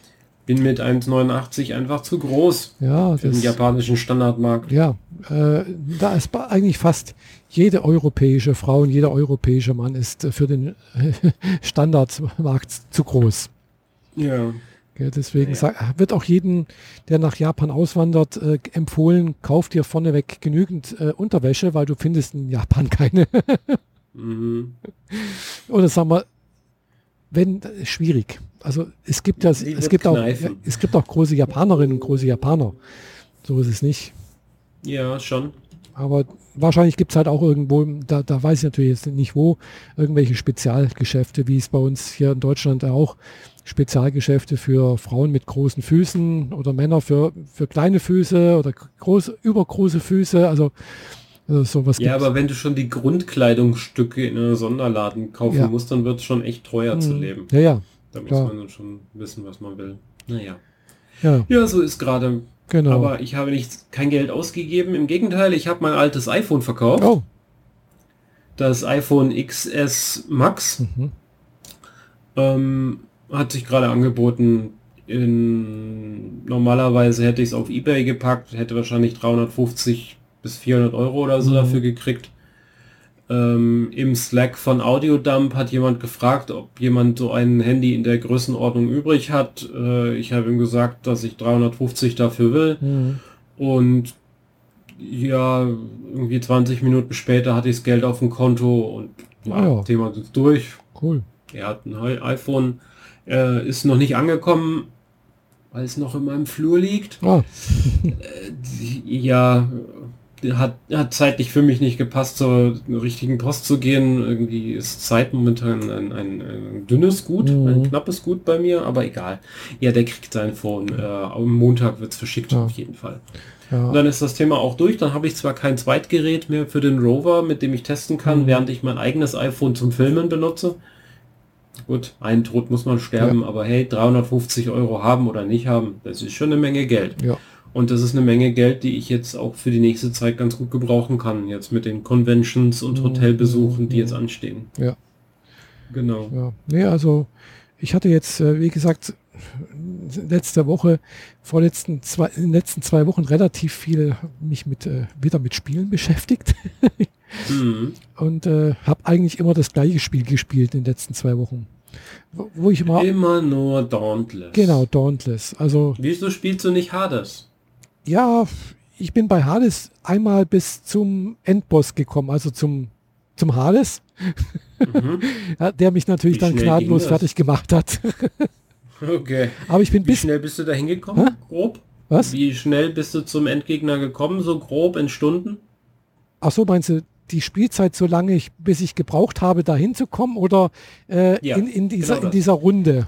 Bin mit 1,89 einfach zu groß ja, für den japanischen Standardmarkt. ja, äh, da ist eigentlich fast jede europäische Frau und jeder europäische Mann ist äh, für den Standardmarkt zu groß. Ja. Gell, deswegen Ja. wird auch jeden, der nach Japan auswandert, äh, empfohlen, kauf dir vorneweg genügend äh, Unterwäsche, weil du findest in Japan keine. Mhm. Oder sagen wir, wenn, äh, schwierig. Also es gibt ja, es gibt auch, kneifen. es gibt auch große Japanerinnen, große Japaner. So ist es nicht. Ja, schon. Aber wahrscheinlich gibt es halt auch irgendwo, da, da weiß ich natürlich jetzt nicht wo, irgendwelche Spezialgeschäfte, wie es bei uns hier in Deutschland auch Spezialgeschäfte für Frauen mit großen Füßen oder Männer für, für kleine Füße oder große, übergroße Füße. Also, also sowas Ja, gibt's. aber wenn du schon die Grundkleidungsstücke in einem Sonderladen kaufen Ja. musst, dann wird es schon echt teuer zu Mhm. leben. Ja, ja, Da muss klar. man dann schon wissen, was man will. Naja. ja, Ja, so ist gerade. genau. Aber ich habe nicht kein Geld ausgegeben. Im Gegenteil, ich habe mein altes iPhone verkauft. oh, Das iPhone XS Max mhm. ähm, hat sich gerade angeboten. In, normalerweise hätte ich es auf eBay gepackt, hätte wahrscheinlich 350 bis 400 Euro oder so Mhm. dafür gekriegt. Ähm, Im Slack von Audiodump hat jemand gefragt, ob jemand so ein Handy in der Größenordnung übrig hat. Äh, ich habe ihm gesagt, dass ich 350 dafür will. Mhm. Und Ja, irgendwie 20 Minuten später hatte ich das Geld auf dem Konto und ja, Ah ja. Thema ist durch. cool. Er hat ein iPhone, äh, ist noch nicht angekommen, weil es noch in meinem Flur liegt. Ah, Ja, hat, hat zeitlich für mich nicht gepasst, zur richtigen Post zu gehen. Irgendwie ist Zeit momentan ein, ein, ein dünnes Gut, Mhm. ein knappes Gut bei mir, aber egal. Ja, der kriegt sein Phone. Äh, am Montag wird es verschickt, Ja. auf jeden Fall. ja. Und dann ist das Thema auch durch. Dann habe ich zwar kein Zweitgerät mehr für den Rover, mit dem ich testen kann, Mhm. während ich mein eigenes iPhone zum Filmen benutze. Gut, einen Tod muss man sterben, aber hey, 350 Euro haben oder nicht haben, das ist schon eine Menge Geld. ja. Und das ist eine Menge Geld, die ich jetzt auch für die nächste Zeit ganz gut gebrauchen kann. Jetzt mit den Conventions und Mhm. Hotelbesuchen, die jetzt anstehen. Ja. Genau. Ja, nee, also ich hatte jetzt, äh, wie gesagt, letzte Woche, vorletzten zwei, in den letzten zwei Wochen relativ viel mich mit äh, wieder mit Spielen beschäftigt Mhm. und äh, habe eigentlich immer das gleiche Spiel gespielt in den letzten zwei Wochen. Wo, wo ich immer, Immer nur Dauntless. genau, Dauntless. Also Wieso spielst du nicht Hades? Ja, ich bin bei Hades einmal bis zum Endboss gekommen, also zum, zum Hades, Mhm. ja, der mich natürlich Wie dann gnadenlos fertig gemacht hat. Okay. Aber ich bin Wie bis, schnell bist du da hingekommen? Grob? was? Wie schnell bist du zum Endgegner gekommen? So grob in Stunden? Ach so, meinst du die Spielzeit so lange, ich, bis ich gebraucht habe, da hinzukommen oder äh, ja, in, in, dieser, genau in dieser Runde?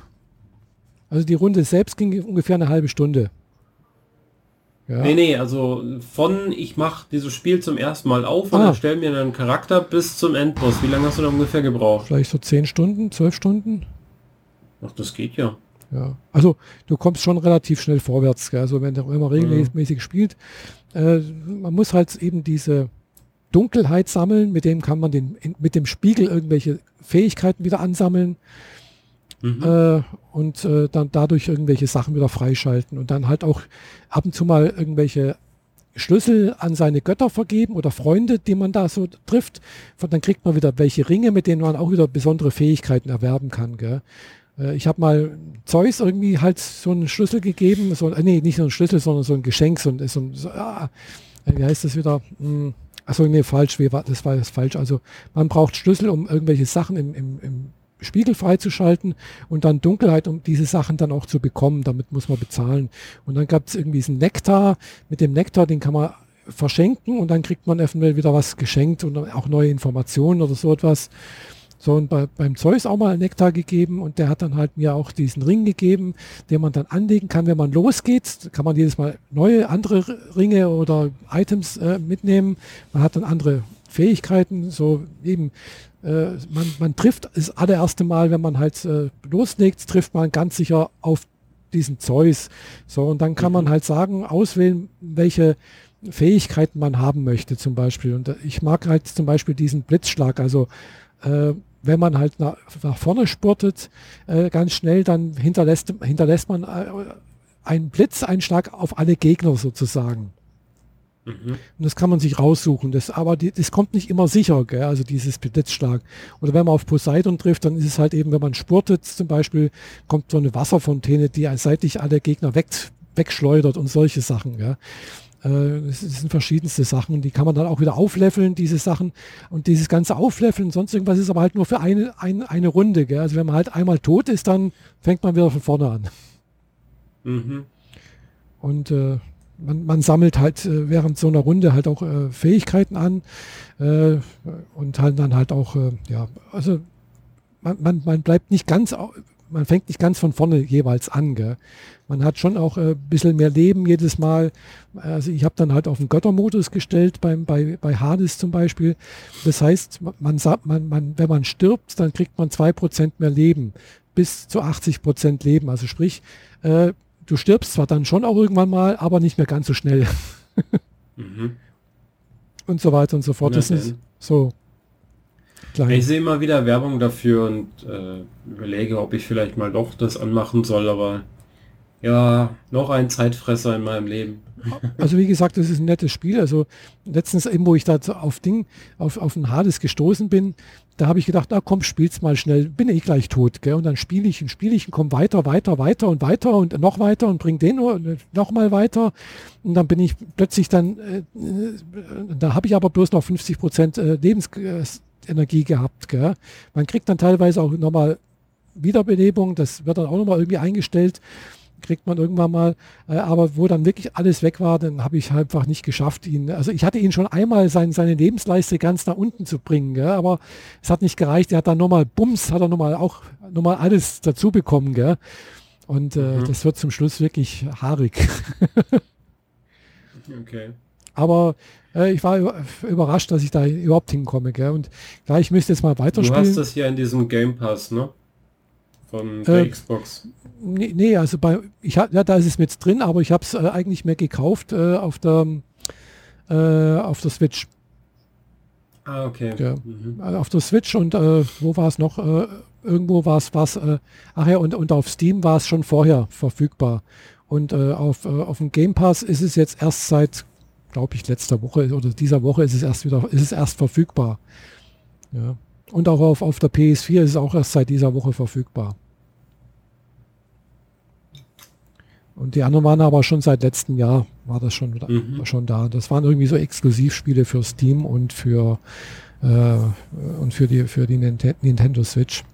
Also die Runde selbst ging ungefähr eine halbe Stunde. Ja. Nee, nee, also von ich mache dieses Spiel zum ersten Mal auf und ah. stelle mir einen Charakter bis zum Endboss. Wie lange hast du da ungefähr gebraucht? Vielleicht so zehn Stunden, zwölf Stunden. Ach, das geht ja. Ja, also du kommst schon relativ schnell vorwärts. Gell? Also wenn du immer regelmäßig mhm. spielt, äh, man muss halt eben diese Dunkelheit sammeln, mit dem kann man den, mit dem Spiegel irgendwelche Fähigkeiten wieder ansammeln mhm. äh, und äh, dann dadurch irgendwelche Sachen wieder freischalten und dann halt auch ab und zu mal irgendwelche Schlüssel an seine Götter vergeben oder Freunde, die man da so trifft. Dann kriegt man wieder welche Ringe, mit denen man auch wieder besondere Fähigkeiten erwerben kann. Gell? Äh, ich habe mal Zeus irgendwie halt so einen Schlüssel gegeben, so, äh, nee, nicht so ein Schlüssel, sondern so ein Geschenk, so, so, so ah, wie heißt das wieder? Hm, achso, nee, falsch, wie war, das war das falsch. Also man braucht Schlüssel, um irgendwelche Sachen im, im, im Spiegel freizuschalten und dann Dunkelheit, um diese Sachen dann auch zu bekommen. Damit muss man bezahlen. Und dann gab es irgendwie diesen Nektar. Mit dem Nektar, den kann man verschenken und dann kriegt man eventuell wieder was geschenkt und auch neue Informationen oder so etwas. So, und bei, beim Zeus auch mal Nektar gegeben und der hat dann halt mir auch diesen Ring gegeben, den man dann anlegen kann, wenn man losgeht. Kann man jedes Mal neue, andere Ringe oder Items äh, mitnehmen. Man hat dann andere Fähigkeiten, so eben, äh, man, man trifft das allererste Mal, wenn man halt äh, loslegt, trifft man ganz sicher auf diesen Zeus. So, und dann kann man mhm. halt sagen, auswählen, welche Fähigkeiten man haben möchte zum Beispiel. Und ich mag halt zum Beispiel diesen Blitzschlag, also äh, wenn man halt nach, nach vorne spurtet, äh, ganz schnell, dann hinterlässt, hinterlässt man äh, einen Blitzeinschlag auf alle Gegner sozusagen. Mhm. Und das kann man sich raussuchen. Das, aber die, das kommt nicht immer sicher, gell? also dieses Blitzschlag. Oder wenn man auf Poseidon trifft, dann ist es halt eben, wenn man spurtet zum Beispiel, kommt so eine Wasserfontäne, die seitlich alle Gegner weg, wegschleudert und solche Sachen. Gell? Äh, das sind verschiedenste Sachen, die kann man dann auch wieder aufleffeln, diese Sachen. Und dieses ganze Aufleffeln, sonst irgendwas ist aber halt nur für eine, eine, eine Runde. Gell? Also wenn man halt einmal tot ist, dann fängt man wieder von vorne an. Mhm. Und äh, man, man, sammelt halt äh, während so einer Runde halt auch äh, Fähigkeiten an äh, und halt dann halt auch, äh, ja, also man, man, man bleibt nicht ganz, man fängt nicht ganz von vorne jeweils an. Gell? Man hat schon auch ein äh, bisschen mehr Leben jedes Mal. Also ich habe dann halt auf den Göttermodus gestellt beim, bei, bei Hades zum Beispiel. Das heißt, man, man, man, wenn man stirbt, dann kriegt man zwei Prozent mehr Leben. Bis zu 80 Prozent Leben. Also sprich, äh, du stirbst zwar dann schon auch irgendwann mal, aber nicht mehr ganz so schnell. mhm. Und so weiter und so fort. Das ist so Klein. Ich sehe immer wieder Werbung dafür und äh, überlege, ob ich vielleicht mal doch das anmachen soll, aber ja, noch ein Zeitfresser in meinem Leben. Also wie gesagt, das ist ein nettes Spiel. Also letztens eben, wo ich da auf Ding, auf, auf ein Hades gestoßen bin, da habe ich gedacht, na komm, spiel's mal schnell, bin eh gleich tot. Gell? Und dann spiele ich und spiele ich und komme weiter, weiter, weiter und weiter und noch weiter und bring den noch mal weiter. Und dann bin ich plötzlich dann, äh, da habe ich aber bloß noch 50 Prozent äh, Lebensenergie gehabt. Gell? Man kriegt dann teilweise auch nochmal Wiederbelebung, das wird dann auch nochmal irgendwie eingestellt kriegt man irgendwann mal. Äh, aber wo dann wirklich alles weg war, dann habe ich einfach nicht geschafft, ihn. Also ich hatte ihn schon einmal sein, seine Lebensleiste ganz nach unten zu bringen, gell? aber es hat nicht gereicht. Er hat dann nochmal, Bums, hat er nochmal auch nochmal alles dazu bekommen. Gell? Und äh, mhm. das wird zum Schluss wirklich haarig. okay. Aber äh, ich war überrascht, dass ich da überhaupt hinkomme. Gell? Und ich müsste jetzt mal weiterspielen. Du hast das ja in diesem Game Pass, ne? Von der äh, Xbox. Nee, nee, also bei, ich ja, da ist es mit drin, aber ich habe es äh, eigentlich mehr gekauft äh, auf der äh, auf der Switch. Ah, okay. Ja, mhm. Äh, auf der Switch und äh, wo war es noch? Äh, irgendwo war es was, ach ja, und, und auf Steam war es schon vorher verfügbar. Und auf, auf dem Game Pass ist es jetzt erst seit, glaube ich, letzter Woche oder dieser Woche ist es erst wieder, ist es erst verfügbar. Ja. Und auch auf, auf der PS4 ist es auch erst seit dieser Woche verfügbar. Und die anderen waren aber schon seit letztem Jahr, war das schon, mhm. schon da. Das waren irgendwie so Exklusivspiele für Steam und für, äh, und für die, für die Nintendo Switch.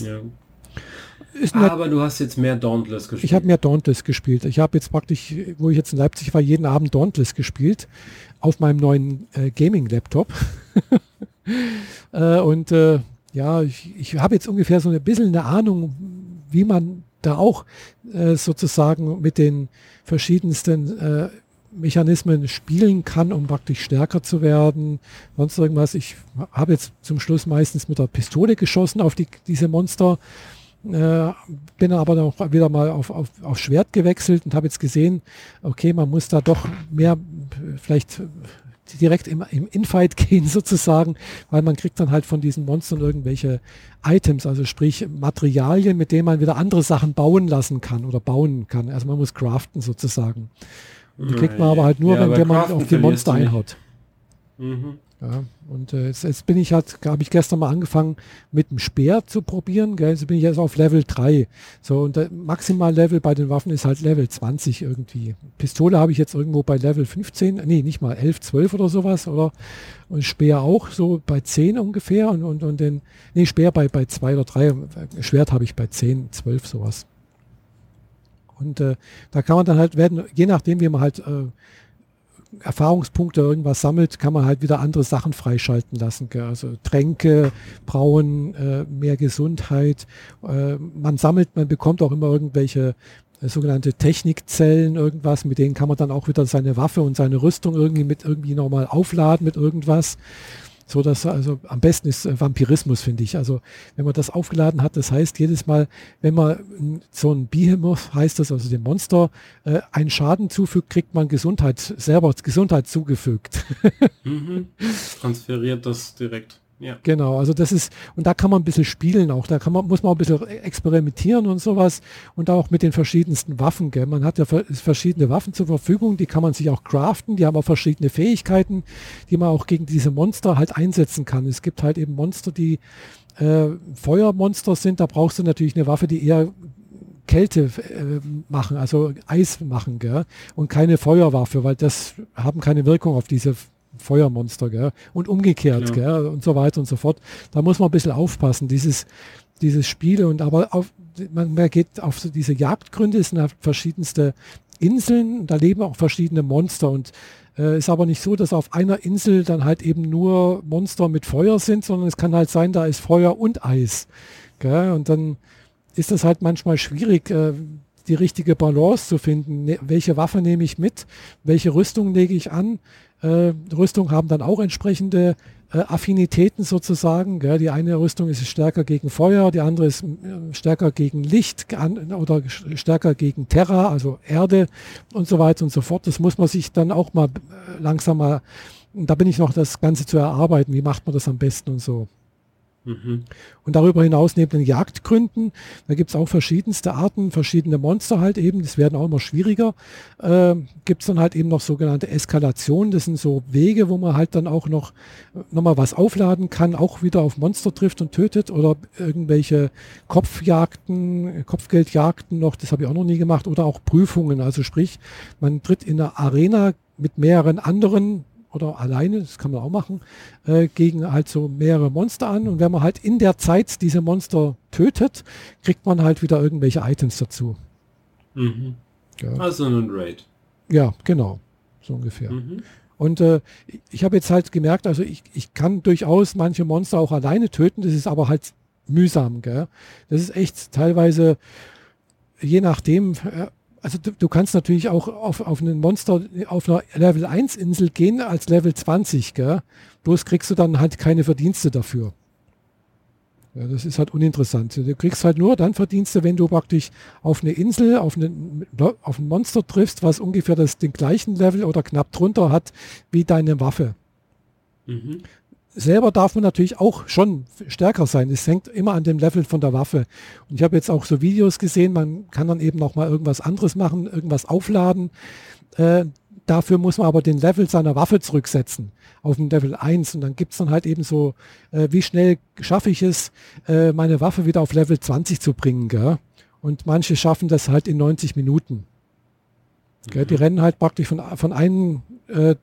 Ja. Aber du hast jetzt mehr Dauntless gespielt. Ich habe mehr Dauntless gespielt. Ich habe jetzt praktisch, wo ich jetzt in Leipzig war, jeden Abend Dauntless gespielt auf meinem neuen äh, Gaming-Laptop. äh, und äh, ja, ich, ich habe jetzt ungefähr so ein bisschen eine Ahnung, wie man da auch äh, sozusagen mit den verschiedensten äh, Mechanismen spielen kann, um praktisch stärker zu werden. Sonst irgendwas. Ich habe jetzt zum Schluss meistens mit der Pistole geschossen auf die, diese Monster. Äh, bin aber auch wieder mal auf, auf, auf Schwert gewechselt und habe jetzt gesehen, okay, man muss da doch mehr vielleicht direkt im, im Infight gehen sozusagen, weil man kriegt dann halt von diesen Monstern irgendwelche Items, also sprich Materialien, mit denen man wieder andere Sachen bauen lassen kann oder bauen kann. Also man muss craften sozusagen. Die kriegt man aber halt nur, ja, wenn man auf die Monster einhaut. Mhm. Ja, und äh, jetzt, jetzt, bin ich halt, habe ich gestern mal angefangen mit dem Speer zu probieren. Gell? Jetzt bin ich jetzt auf Level 3. So, und der Maximal-Level bei den Waffen ist halt Level 20 irgendwie. Pistole habe ich jetzt irgendwo bei Level 15, nee, nicht mal 11, 12 oder sowas. Oder und Speer auch so bei 10 ungefähr. Und, und, und den, nee, Speer bei, bei 2 oder 3. Schwert habe ich bei 10, 12 sowas. Und äh, da kann man dann halt werden, je nachdem, wie man halt äh, Erfahrungspunkte irgendwas sammelt, kann man halt wieder andere Sachen freischalten lassen. Gell? Also Tränke, Brauen, äh, mehr Gesundheit. Äh, man sammelt, man bekommt auch immer irgendwelche äh, sogenannte Technikzellen, irgendwas, mit denen kann man dann auch wieder seine Waffe und seine Rüstung irgendwie mit irgendwie nochmal aufladen mit irgendwas. So dass also am besten ist äh, Vampirismus, finde ich. Also wenn man das aufgeladen hat, das heißt jedes Mal, wenn man so ein Behemoth heißt das, also dem Monster, äh, einen Schaden zufügt, kriegt man Gesundheit selber Gesundheit zugefügt. mhm. Transferiert das direkt. Ja. Genau, also das ist, und da kann man ein bisschen spielen auch, da kann man, muss man auch ein bisschen experimentieren und sowas und auch mit den verschiedensten Waffen. Gell? Man hat ja verschiedene Waffen zur Verfügung, die kann man sich auch craften, die haben auch verschiedene Fähigkeiten, die man auch gegen diese Monster halt einsetzen kann. Es gibt halt eben Monster, die äh, Feuermonster sind, da brauchst du natürlich eine Waffe, die eher Kälte äh, machen, also Eis machen, gell? und keine Feuerwaffe, weil das haben keine Wirkung auf diese Feuermonster, gell? Und umgekehrt, ja. gell? Und so weiter und so fort. Da muss man ein bisschen aufpassen, dieses, dieses Spiel und aber auf, man, man geht auf so diese Jagdgründe, es sind halt verschiedenste Inseln, da leben auch verschiedene Monster und äh, ist aber nicht so, dass auf einer Insel dann halt eben nur Monster mit Feuer sind, sondern es kann halt sein, da ist Feuer und Eis. Gell? Und dann ist das halt manchmal schwierig, äh, die richtige Balance zu finden. Ne, welche Waffe nehme ich mit? Welche Rüstung lege ich an? Äh, Rüstung haben dann auch entsprechende äh, Affinitäten sozusagen. Gell? Die eine Rüstung ist stärker gegen Feuer, die andere ist äh, stärker gegen Licht oder stärker gegen Terra, also Erde und so weiter und so fort. Das muss man sich dann auch mal langsam mal, da bin ich noch das Ganze zu erarbeiten, wie macht man das am besten und so. Mhm. Und darüber hinaus neben den Jagdgründen, da gibt es auch verschiedenste Arten, verschiedene Monster halt eben, das werden auch immer schwieriger, äh, gibt es dann halt eben noch sogenannte Eskalationen, das sind so Wege, wo man halt dann auch noch, noch mal was aufladen kann, auch wieder auf Monster trifft und tötet oder irgendwelche Kopfjagden, Kopfgeldjagden noch, das habe ich auch noch nie gemacht, oder auch Prüfungen, also sprich, man tritt in einer Arena mit mehreren anderen oder alleine, das kann man auch machen, äh, gegen halt so mehrere Monster an. Und wenn man halt in der Zeit diese Monster tötet, kriegt man halt wieder irgendwelche Items dazu. Mhm. Ja. Also ein Raid. Ja, genau. So ungefähr. Mhm. Und äh, ich habe jetzt halt gemerkt, also ich, ich kann durchaus manche Monster auch alleine töten, das ist aber halt mühsam. Gell? Das ist echt teilweise, je nachdem, äh, also du, du, kannst natürlich auch auf, auf einen Monster auf einer Level 1 Insel gehen als Level 20, gell? Bloß kriegst du dann halt keine Verdienste dafür. Ja, das ist halt uninteressant. Du kriegst halt nur dann Verdienste, wenn du praktisch auf eine Insel, auf, eine, auf ein Monster triffst, was ungefähr das, den gleichen Level oder knapp drunter hat wie deine Waffe. Mhm selber darf man natürlich auch schon stärker sein. Es hängt immer an dem Level von der Waffe. Und ich habe jetzt auch so Videos gesehen, man kann dann eben noch mal irgendwas anderes machen, irgendwas aufladen. Äh, dafür muss man aber den Level seiner Waffe zurücksetzen auf den Level 1 und dann gibt es dann halt eben so, äh, wie schnell schaffe ich es, äh, meine Waffe wieder auf Level 20 zu bringen. Gell? Und manche schaffen das halt in 90 Minuten. Mhm. Die rennen halt praktisch von, von einem äh,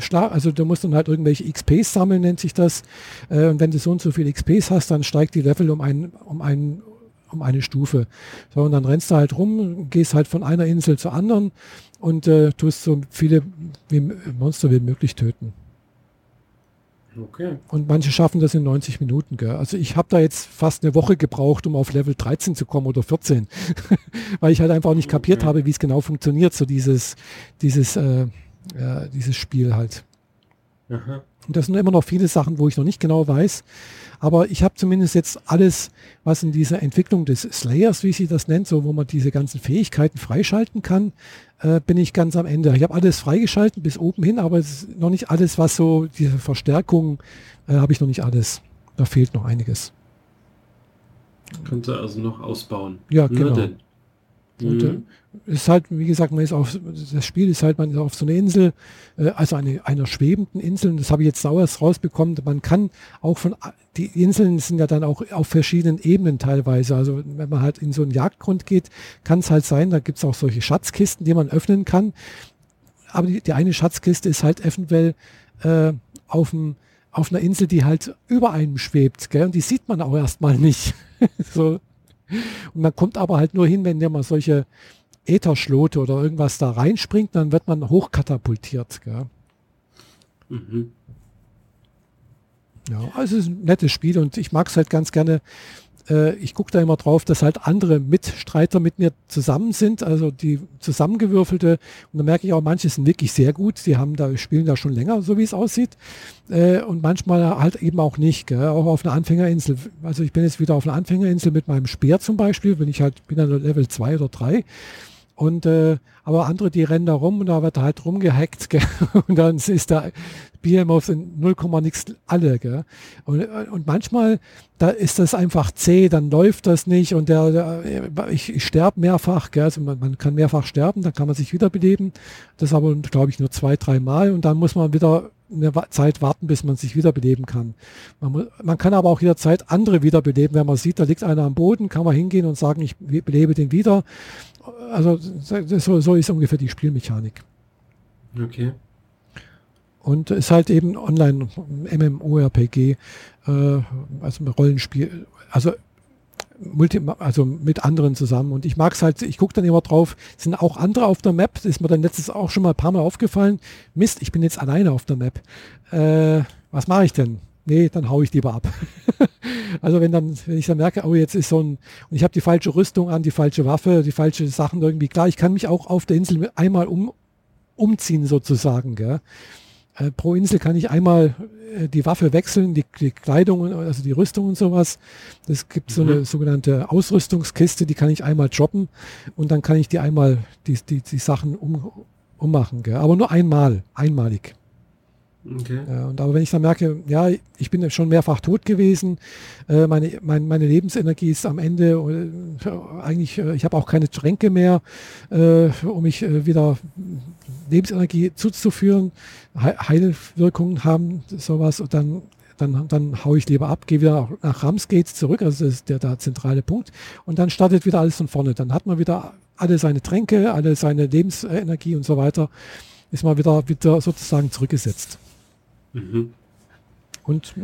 Schlag, also du musst dann halt irgendwelche XPs sammeln, nennt sich das. Äh, und wenn du so und so viel XPs hast, dann steigt die Level um ein, um ein, um eine Stufe. So, und dann rennst du halt rum, gehst halt von einer Insel zur anderen und äh, tust so viele wie, Monster wie möglich töten. Okay. Und manche schaffen das in 90 Minuten. Gell? Also ich habe da jetzt fast eine Woche gebraucht, um auf Level 13 zu kommen oder 14, weil ich halt einfach nicht kapiert okay. habe, wie es genau funktioniert, so dieses, dieses, äh, äh, dieses Spiel halt. Aha. Und das sind immer noch viele Sachen, wo ich noch nicht genau weiß. Aber ich habe zumindest jetzt alles, was in dieser Entwicklung des Slayers, wie sie das nennt, so wo man diese ganzen Fähigkeiten freischalten kann, äh, bin ich ganz am Ende. Ich habe alles freigeschalten bis oben hin, aber es ist noch nicht alles, was so diese Verstärkung äh, habe ich noch nicht alles. Da fehlt noch einiges. Könnte also noch ausbauen. Ja, genau. Und äh, mhm. ist halt, wie gesagt, man ist auf, das Spiel ist halt, man ist auf so einer Insel, äh, also eine, einer schwebenden Insel, und das habe ich jetzt sauers rausbekommen. Man kann auch von, die Inseln sind ja dann auch auf verschiedenen Ebenen teilweise. Also wenn man halt in so einen Jagdgrund geht, kann es halt sein, da gibt es auch solche Schatzkisten, die man öffnen kann. Aber die, die eine Schatzkiste ist halt eventuell äh, auf dem auf einer Insel, die halt über einem schwebt, gell? Und die sieht man auch erstmal nicht. so, und man kommt aber halt nur hin, wenn der mal solche Ätherschlote oder irgendwas da reinspringt, dann wird man hochkatapultiert. Mhm. Ja, also es ist ein nettes Spiel und ich mag es halt ganz gerne, äh, ich gucke da immer drauf, dass halt andere Mitstreiter mit mir zusammen sind, also die zusammengewürfelte. Und da merke ich auch, manche sind wirklich sehr gut, die haben da, spielen da schon länger, so wie es aussieht. Äh, und manchmal halt eben auch nicht, gell? auch auf einer Anfängerinsel. Also ich bin jetzt wieder auf einer Anfängerinsel mit meinem Speer zum Beispiel, wenn ich halt bin dann Level 2 oder 3. Und äh, aber andere, die rennen da rum und da wird halt rumgehackt, gell? Und dann ist da Behemoth in 0, nix alle, gell? Und, und manchmal, da ist das einfach zäh, dann läuft das nicht und der, der ich, ich sterbe mehrfach, gell? Also man, man, kann mehrfach sterben, dann kann man sich wiederbeleben. Das aber, glaube ich, nur zwei, drei Mal und dann muss man wieder eine Zeit warten, bis man sich wiederbeleben kann. Man, muss, man, kann aber auch jederzeit andere wiederbeleben. Wenn man sieht, da liegt einer am Boden, kann man hingehen und sagen, ich belebe den wieder. Also so, so ist ungefähr die Spielmechanik. Okay. Und ist halt eben online MMORPG, äh, also Rollenspiel, also Multi, also mit anderen zusammen. Und ich mag es halt, ich gucke dann immer drauf, sind auch andere auf der Map, das ist mir dann letztes auch schon mal ein paar Mal aufgefallen. Mist, ich bin jetzt alleine auf der Map. Äh, was mache ich denn? Nee, dann haue ich lieber ab. also wenn dann, wenn ich dann merke, oh, jetzt ist so ein, und ich habe die falsche Rüstung an, die falsche Waffe, die falsche Sachen irgendwie, klar, ich kann mich auch auf der Insel einmal um, umziehen sozusagen, gell? Äh, pro Insel kann ich einmal äh, die Waffe wechseln, die, die, Kleidung, also die Rüstung und sowas. Es gibt mhm. so eine mhm. sogenannte Ausrüstungskiste, die kann ich einmal droppen und dann kann ich die einmal, die, die, die Sachen um, ummachen. Gell? Aber nur einmal, einmalig. Okay. Ja, und aber wenn ich dann merke, ja, ich bin schon mehrfach tot gewesen, äh, meine, mein, meine Lebensenergie ist am Ende, äh, eigentlich, äh, ich habe auch keine Tränke mehr, äh, um mich äh, wieder Lebensenergie zuzuführen, He Heilwirkungen haben, sowas, und dann dann, dann haue ich lieber ab, gehe wieder nach Ramsgate zurück, also das ist der, der zentrale Punkt, und dann startet wieder alles von vorne. Dann hat man wieder alle seine Tränke, alle seine Lebensenergie und so weiter, ist man wieder, wieder sozusagen zurückgesetzt. Mhm. Und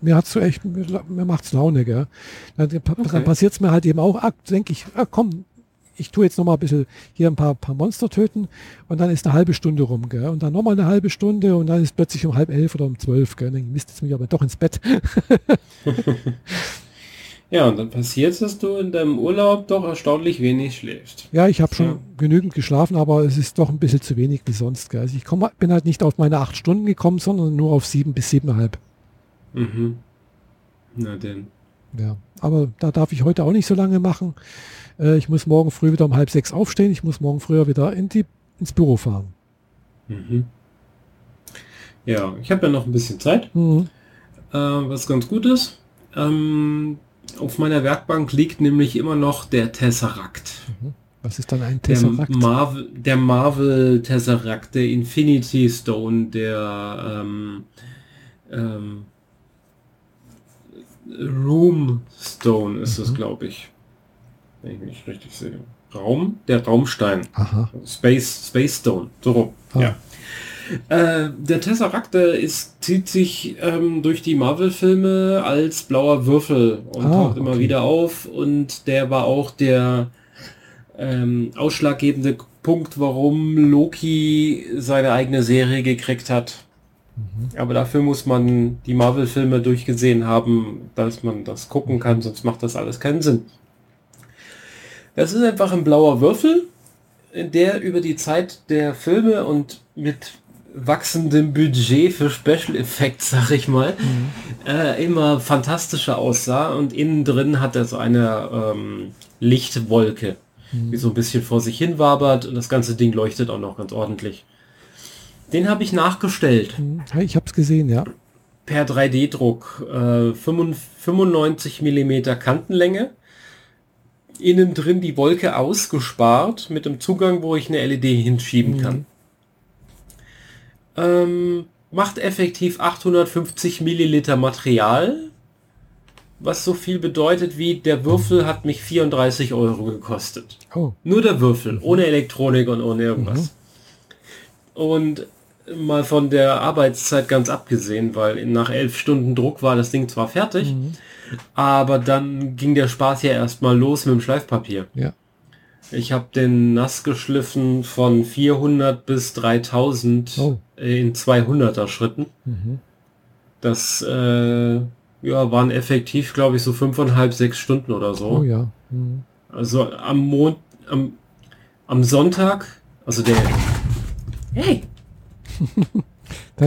mir hat's so echt, mir, mir macht's Laune, gell? Dann, okay. dann passiert es mir halt eben auch, ah, denke ich, ah, komm, ich tue jetzt noch mal ein bisschen hier ein paar, paar Monster töten und dann ist eine halbe Stunde rum, gell? Und dann noch mal eine halbe Stunde und dann ist plötzlich um halb elf oder um zwölf, gell? Dann misst es mich aber doch ins Bett. Ja, und dann passiert es, dass du in deinem Urlaub doch erstaunlich wenig schläfst. Ja, ich habe schon ja. genügend geschlafen, aber es ist doch ein bisschen zu wenig wie sonst. Gell? Also ich komm, bin halt nicht auf meine acht Stunden gekommen, sondern nur auf sieben bis siebeneinhalb. Mhm. Na denn. Ja, aber da darf ich heute auch nicht so lange machen. Äh, ich muss morgen früh wieder um halb sechs aufstehen. Ich muss morgen früher wieder in die, ins Büro fahren. Mhm. Ja, ich habe ja noch ein bisschen Zeit. Mhm. Äh, was ganz gut ist. Ähm, auf meiner Werkbank liegt nämlich immer noch der Tesseract. Mhm. Was ist dann ein Tesseract? Der Marvel, der Marvel Tesseract, der Infinity Stone, der ähm, ähm, Room Stone ist mhm. es, glaube ich. Wenn ich mich richtig sehe. Raum, der Raumstein. Aha. Space, Space Stone. So rum. Ah. Ja. Äh, der Tesseract ist, zieht sich ähm, durch die Marvel-Filme als blauer Würfel und ah, taucht immer wieder auf und der war auch der ähm, ausschlaggebende Punkt, warum Loki seine eigene Serie gekriegt hat. Mhm. Aber dafür muss man die Marvel-Filme durchgesehen haben, dass man das gucken kann, sonst macht das alles keinen Sinn. Das ist einfach ein blauer Würfel, der über die Zeit der Filme und mit wachsendem Budget für Special Effects, sag ich mal, mhm. äh, immer fantastischer aussah und innen drin hat er so eine ähm, Lichtwolke, mhm. die so ein bisschen vor sich hin wabert und das ganze Ding leuchtet auch noch ganz ordentlich. Den habe ich nachgestellt. Mhm. Ich habe es gesehen, ja. Per 3D-Druck. Äh, 95 mm Kantenlänge innen drin die Wolke ausgespart mit dem Zugang, wo ich eine LED hinschieben kann. Ähm, macht effektiv 850 Milliliter Material, was so viel bedeutet wie der Würfel hat mich 34 Euro gekostet. Oh. Nur der Würfel, mhm. ohne Elektronik und ohne irgendwas. Mhm. Und mal von der Arbeitszeit ganz abgesehen, weil nach elf Stunden Druck war das Ding zwar fertig, mhm. aber dann ging der Spaß ja erstmal los mit dem Schleifpapier. Ja. Ich habe den nass geschliffen von 400 bis 3000 oh. In 200er Schritten. Mhm. Das äh, ja, waren effektiv, glaube ich, so fünfeinhalb, sechs Stunden oder so. Oh ja. Mhm. Also am Mond, am, am Sonntag, also der... Hey!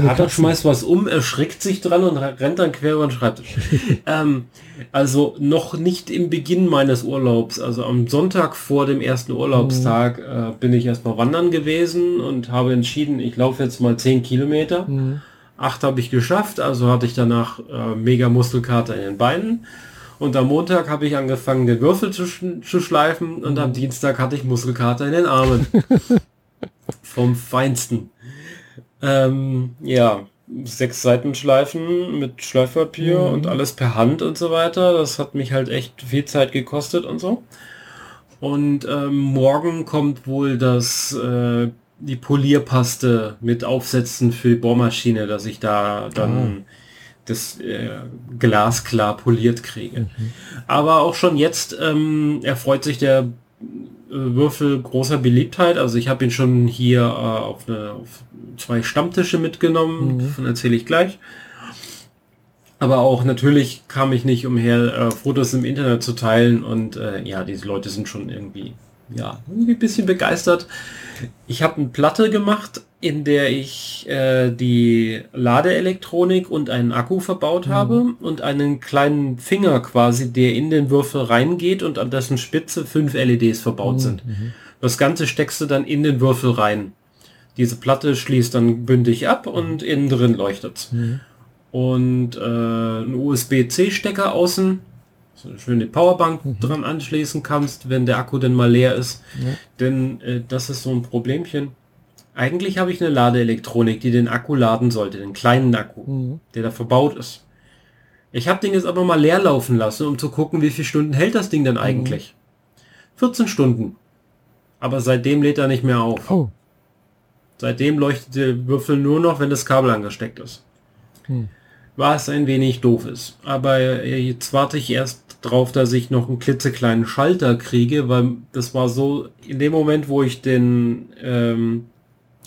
Kater schmeißt was um, erschrickt sich dran und rennt dann quer über den Schreibtisch. ähm, also noch nicht im Beginn meines Urlaubs, also am Sonntag vor dem ersten Urlaubstag mhm. äh, bin ich erstmal wandern gewesen und habe entschieden, ich laufe jetzt mal 10 Kilometer. Mhm. Acht habe ich geschafft, also hatte ich danach äh, mega Muskelkater in den Beinen. Und am Montag habe ich angefangen, den Würfel zu, sch zu schleifen und mhm. am Dienstag hatte ich Muskelkater in den Armen. Vom Feinsten. Ähm, ja, sechs Seiten schleifen mit Schleifpapier mhm. und alles per Hand und so weiter. Das hat mich halt echt viel Zeit gekostet und so. Und ähm, morgen kommt wohl das äh, die Polierpaste mit Aufsätzen für die Bohrmaschine, dass ich da dann ah. das äh, Glas klar poliert kriege. Mhm. Aber auch schon jetzt ähm, erfreut sich der Würfel großer Beliebtheit. Also ich habe ihn schon hier äh, auf, eine, auf zwei Stammtische mitgenommen, mhm. davon erzähle ich gleich. Aber auch natürlich kam ich nicht umher, äh, Fotos im Internet zu teilen und äh, ja, diese Leute sind schon irgendwie, ja, irgendwie ein bisschen begeistert. Ich habe eine Platte gemacht, in der ich äh, die Ladeelektronik und einen Akku verbaut mhm. habe und einen kleinen Finger quasi, der in den Würfel reingeht und an dessen Spitze fünf LEDs verbaut mhm. sind. Mhm. Das Ganze steckst du dann in den Würfel rein. Diese Platte schließt dann bündig ab und innen drin leuchtet's. Mhm. Und äh, ein USB-C-Stecker außen, so eine schöne Powerbank mhm. dran anschließen kannst, wenn der Akku denn mal leer ist. Ja. Denn äh, das ist so ein Problemchen. Eigentlich habe ich eine Ladeelektronik, die den Akku laden sollte, den kleinen Akku, mhm. der da verbaut ist. Ich habe den jetzt aber mal leer laufen lassen, um zu gucken, wie viele Stunden hält das Ding denn eigentlich. Mhm. 14 Stunden. Aber seitdem lädt er nicht mehr auf. Oh. Seitdem leuchtet der Würfel nur noch, wenn das Kabel angesteckt ist. Hm. Was ein wenig doof ist. Aber jetzt warte ich erst drauf, dass ich noch einen klitzekleinen Schalter kriege, weil das war so, in dem Moment, wo ich den ähm,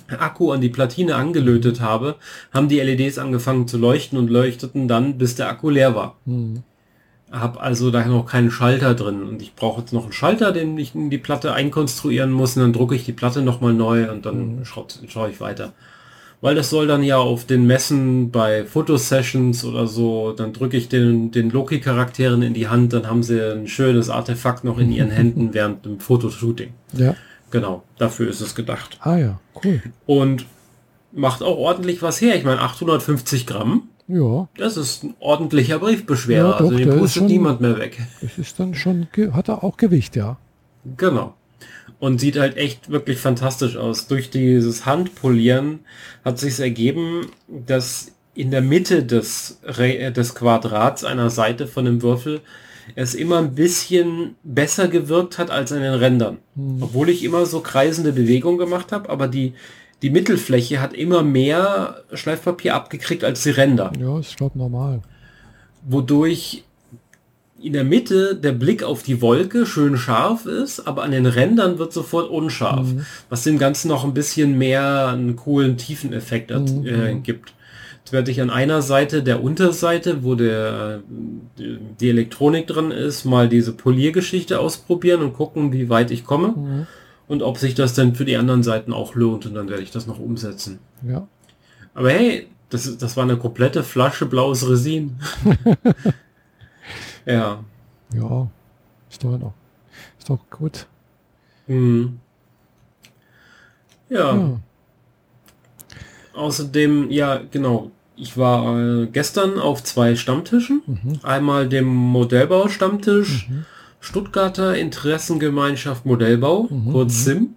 Akku an die Platine angelötet habe, haben die LEDs angefangen zu leuchten und leuchteten dann, bis der Akku leer war. Hm habe also da noch keinen Schalter drin und ich brauche jetzt noch einen Schalter, den ich in die Platte einkonstruieren muss und dann drucke ich die Platte nochmal neu und dann mhm. schaue schau ich weiter. Weil das soll dann ja auf den Messen bei Fotosessions oder so, dann drücke ich den, den Loki-Charakteren in die Hand, dann haben sie ein schönes Artefakt noch in ihren Händen während dem Fotoshooting. Ja. Genau, dafür ist es gedacht. Ah ja, cool. Und macht auch ordentlich was her. Ich meine, 850 Gramm ja. Das ist ein ordentlicher Briefbeschwerer. Ja, doch, also den pustet niemand mehr weg. Das ist dann schon, hat er auch Gewicht, ja. Genau. Und sieht halt echt wirklich fantastisch aus. Durch dieses Handpolieren hat sich ergeben, dass in der Mitte des, Re des Quadrats einer Seite von dem Würfel es immer ein bisschen besser gewirkt hat als an den Rändern. Mhm. Obwohl ich immer so kreisende Bewegungen gemacht habe, aber die die Mittelfläche hat immer mehr Schleifpapier abgekriegt als die Ränder. Ja, ist glaube normal. Wodurch in der Mitte der Blick auf die Wolke schön scharf ist, aber an den Rändern wird sofort unscharf, mhm. was dem Ganzen noch ein bisschen mehr einen coolen Tiefeneffekt mhm. äh, gibt. Werde ich an einer Seite der Unterseite, wo der die Elektronik drin ist, mal diese Poliergeschichte ausprobieren und gucken, wie weit ich komme mhm. und ob sich das dann für die anderen Seiten auch lohnt und dann werde ich das noch umsetzen. Ja. Aber hey, das, ist, das war eine komplette Flasche blaues Resin. Ja. Ja, ist doch noch. Ist doch gut. Mhm. Ja. ja. Außerdem, ja, genau. Ich war äh, gestern auf zwei Stammtischen. Mhm. Einmal dem Modellbau-Stammtisch mhm. Stuttgarter Interessengemeinschaft Modellbau, mhm. kurz mhm. SIM.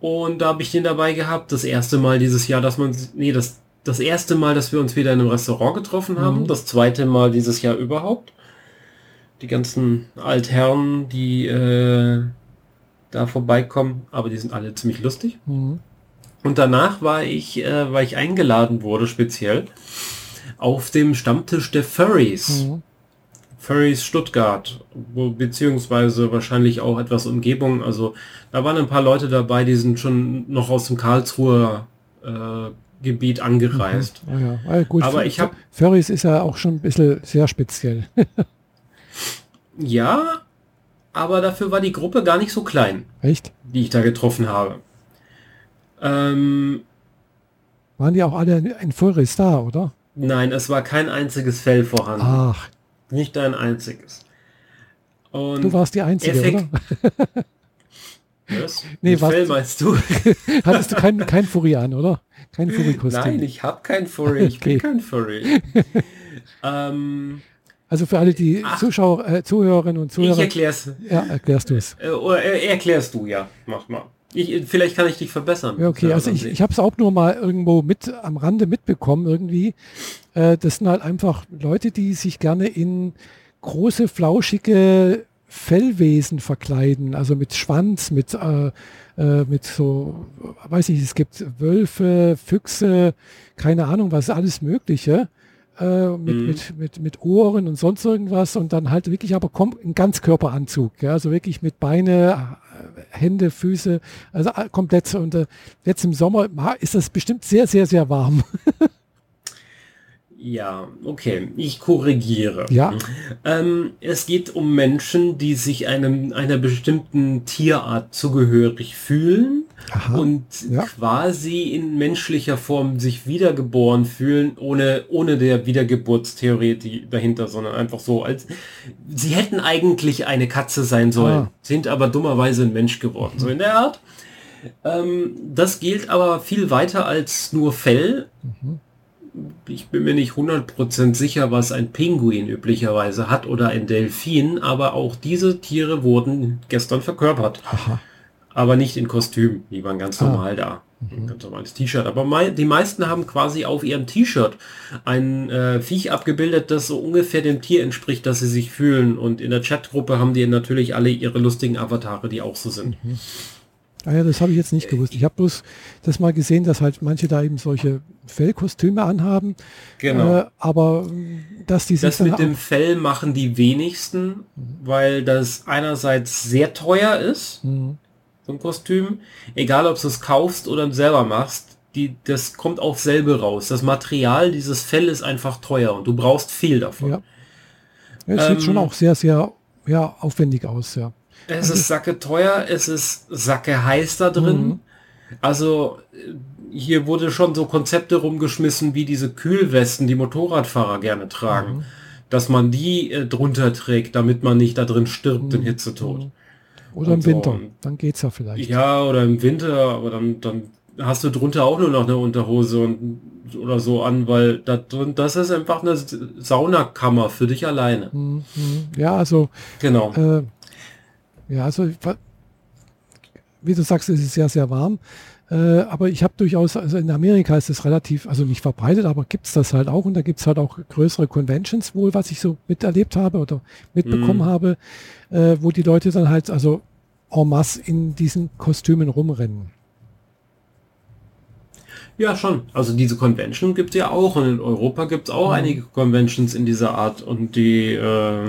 Und da habe ich den dabei gehabt. Das erste Mal dieses Jahr, dass man, nee, das, das erste Mal, dass wir uns wieder in einem Restaurant getroffen haben. Mhm. Das zweite Mal dieses Jahr überhaupt die ganzen Altherren, die äh, da vorbeikommen, aber die sind alle ziemlich lustig. Mhm. Und danach war ich, äh, weil ich eingeladen wurde speziell auf dem Stammtisch der Furries. Mhm. Furries Stuttgart, wo, beziehungsweise wahrscheinlich auch etwas Umgebung. Also da waren ein paar Leute dabei, die sind schon noch aus dem Karlsruher äh, Gebiet angereist. Mhm. Ah, ja. ah, gut, Aber ich habe Furries ist ja auch schon ein bisschen sehr speziell. Ja, aber dafür war die Gruppe gar nicht so klein. Echt? Die ich da getroffen habe. Ähm, Waren die auch alle ein Vollriss da, oder? Nein, es war kein einziges Fell vorhanden. Ach. Nicht ein einziges. Und du warst die Einzige, Effekt oder? Was? Nee, was, Fell meinst du? hattest du kein, kein Furry an, oder? Kein Furry-Kostüm? Nein, ich habe kein Furry. Ich okay. bin kein Furry. ähm, also für alle die Ach, Zuschauer, äh, Zuhörerinnen und Zuhörer. Ich erklär's. Ja, erklärst du es. Äh, oder äh, erklärst du, ja. Mach mal. Ich, vielleicht kann ich dich verbessern. Ja, okay, also ich, ich habe es auch nur mal irgendwo mit am Rande mitbekommen irgendwie. Äh, das sind halt einfach Leute, die sich gerne in große, flauschige Fellwesen verkleiden, also mit Schwanz, mit, äh, äh, mit so, weiß ich, es gibt Wölfe, Füchse, keine Ahnung, was alles Mögliche äh, mit, mhm. mit, mit, mit Ohren und sonst irgendwas und dann halt wirklich aber kommt ein Ganzkörperanzug, ja, also wirklich mit Beine, äh, Hände, Füße, also komplett. Und äh, jetzt im Sommer ist das bestimmt sehr, sehr, sehr warm. Ja, okay, ich korrigiere. Ja. Ähm, es geht um Menschen, die sich einem, einer bestimmten Tierart zugehörig fühlen Aha, und ja. quasi in menschlicher Form sich wiedergeboren fühlen, ohne, ohne der Wiedergeburtstheorie dahinter, sondern einfach so, als sie hätten eigentlich eine Katze sein sollen, ah. sind aber dummerweise ein Mensch geworden, mhm. so in der Art. Ähm, das gilt aber viel weiter als nur Fell. Mhm ich bin mir nicht 100% sicher, was ein Pinguin üblicherweise hat oder ein Delfin, aber auch diese Tiere wurden gestern verkörpert. Aha. Aber nicht in Kostüm, die waren ganz ah. normal da. Mhm. Ein ganz normales T-Shirt. Aber mei die meisten haben quasi auf ihrem T-Shirt ein äh, Viech abgebildet, das so ungefähr dem Tier entspricht, dass sie sich fühlen. Und in der Chatgruppe haben die natürlich alle ihre lustigen Avatare, die auch so sind. Mhm. Ah ja, das habe ich jetzt nicht gewusst. Ich habe bloß das mal gesehen, dass halt manche da eben solche Fellkostüme anhaben. Genau. Äh, aber dass die Das mit dem Fell machen die wenigsten, mhm. weil das einerseits sehr teuer ist, mhm. So ein Kostüm. Egal, ob du es kaufst oder selber machst, die, das kommt auch selber raus. Das Material dieses Fell ist einfach teuer und du brauchst viel davon. Ja. Es ähm, sieht schon auch sehr, sehr ja, aufwendig aus, ja. Es ist sacke teuer, es ist sacke heiß da drin. Mhm. Also hier wurde schon so Konzepte rumgeschmissen, wie diese Kühlwesten, die Motorradfahrer gerne tragen. Mhm. Dass man die äh, drunter trägt, damit man nicht da drin stirbt mhm. in Hitzetod. Oder im Winter, so. dann geht's ja vielleicht. Ja, oder im Winter, aber dann, dann hast du drunter auch nur noch eine Unterhose und, oder so an, weil da drin, das ist einfach eine Saunakammer für dich alleine. Mhm. Ja, also genau. Äh, ja, also wie du sagst, es ist sehr, sehr warm. Äh, aber ich habe durchaus, also in Amerika ist es relativ, also nicht verbreitet, aber gibt es das halt auch und da gibt es halt auch größere Conventions wohl, was ich so miterlebt habe oder mitbekommen mm. habe, äh, wo die Leute dann halt also en masse in diesen Kostümen rumrennen. Ja, schon. Also diese Convention gibt es ja auch und in Europa gibt es auch mhm. einige Conventions in dieser Art und die äh,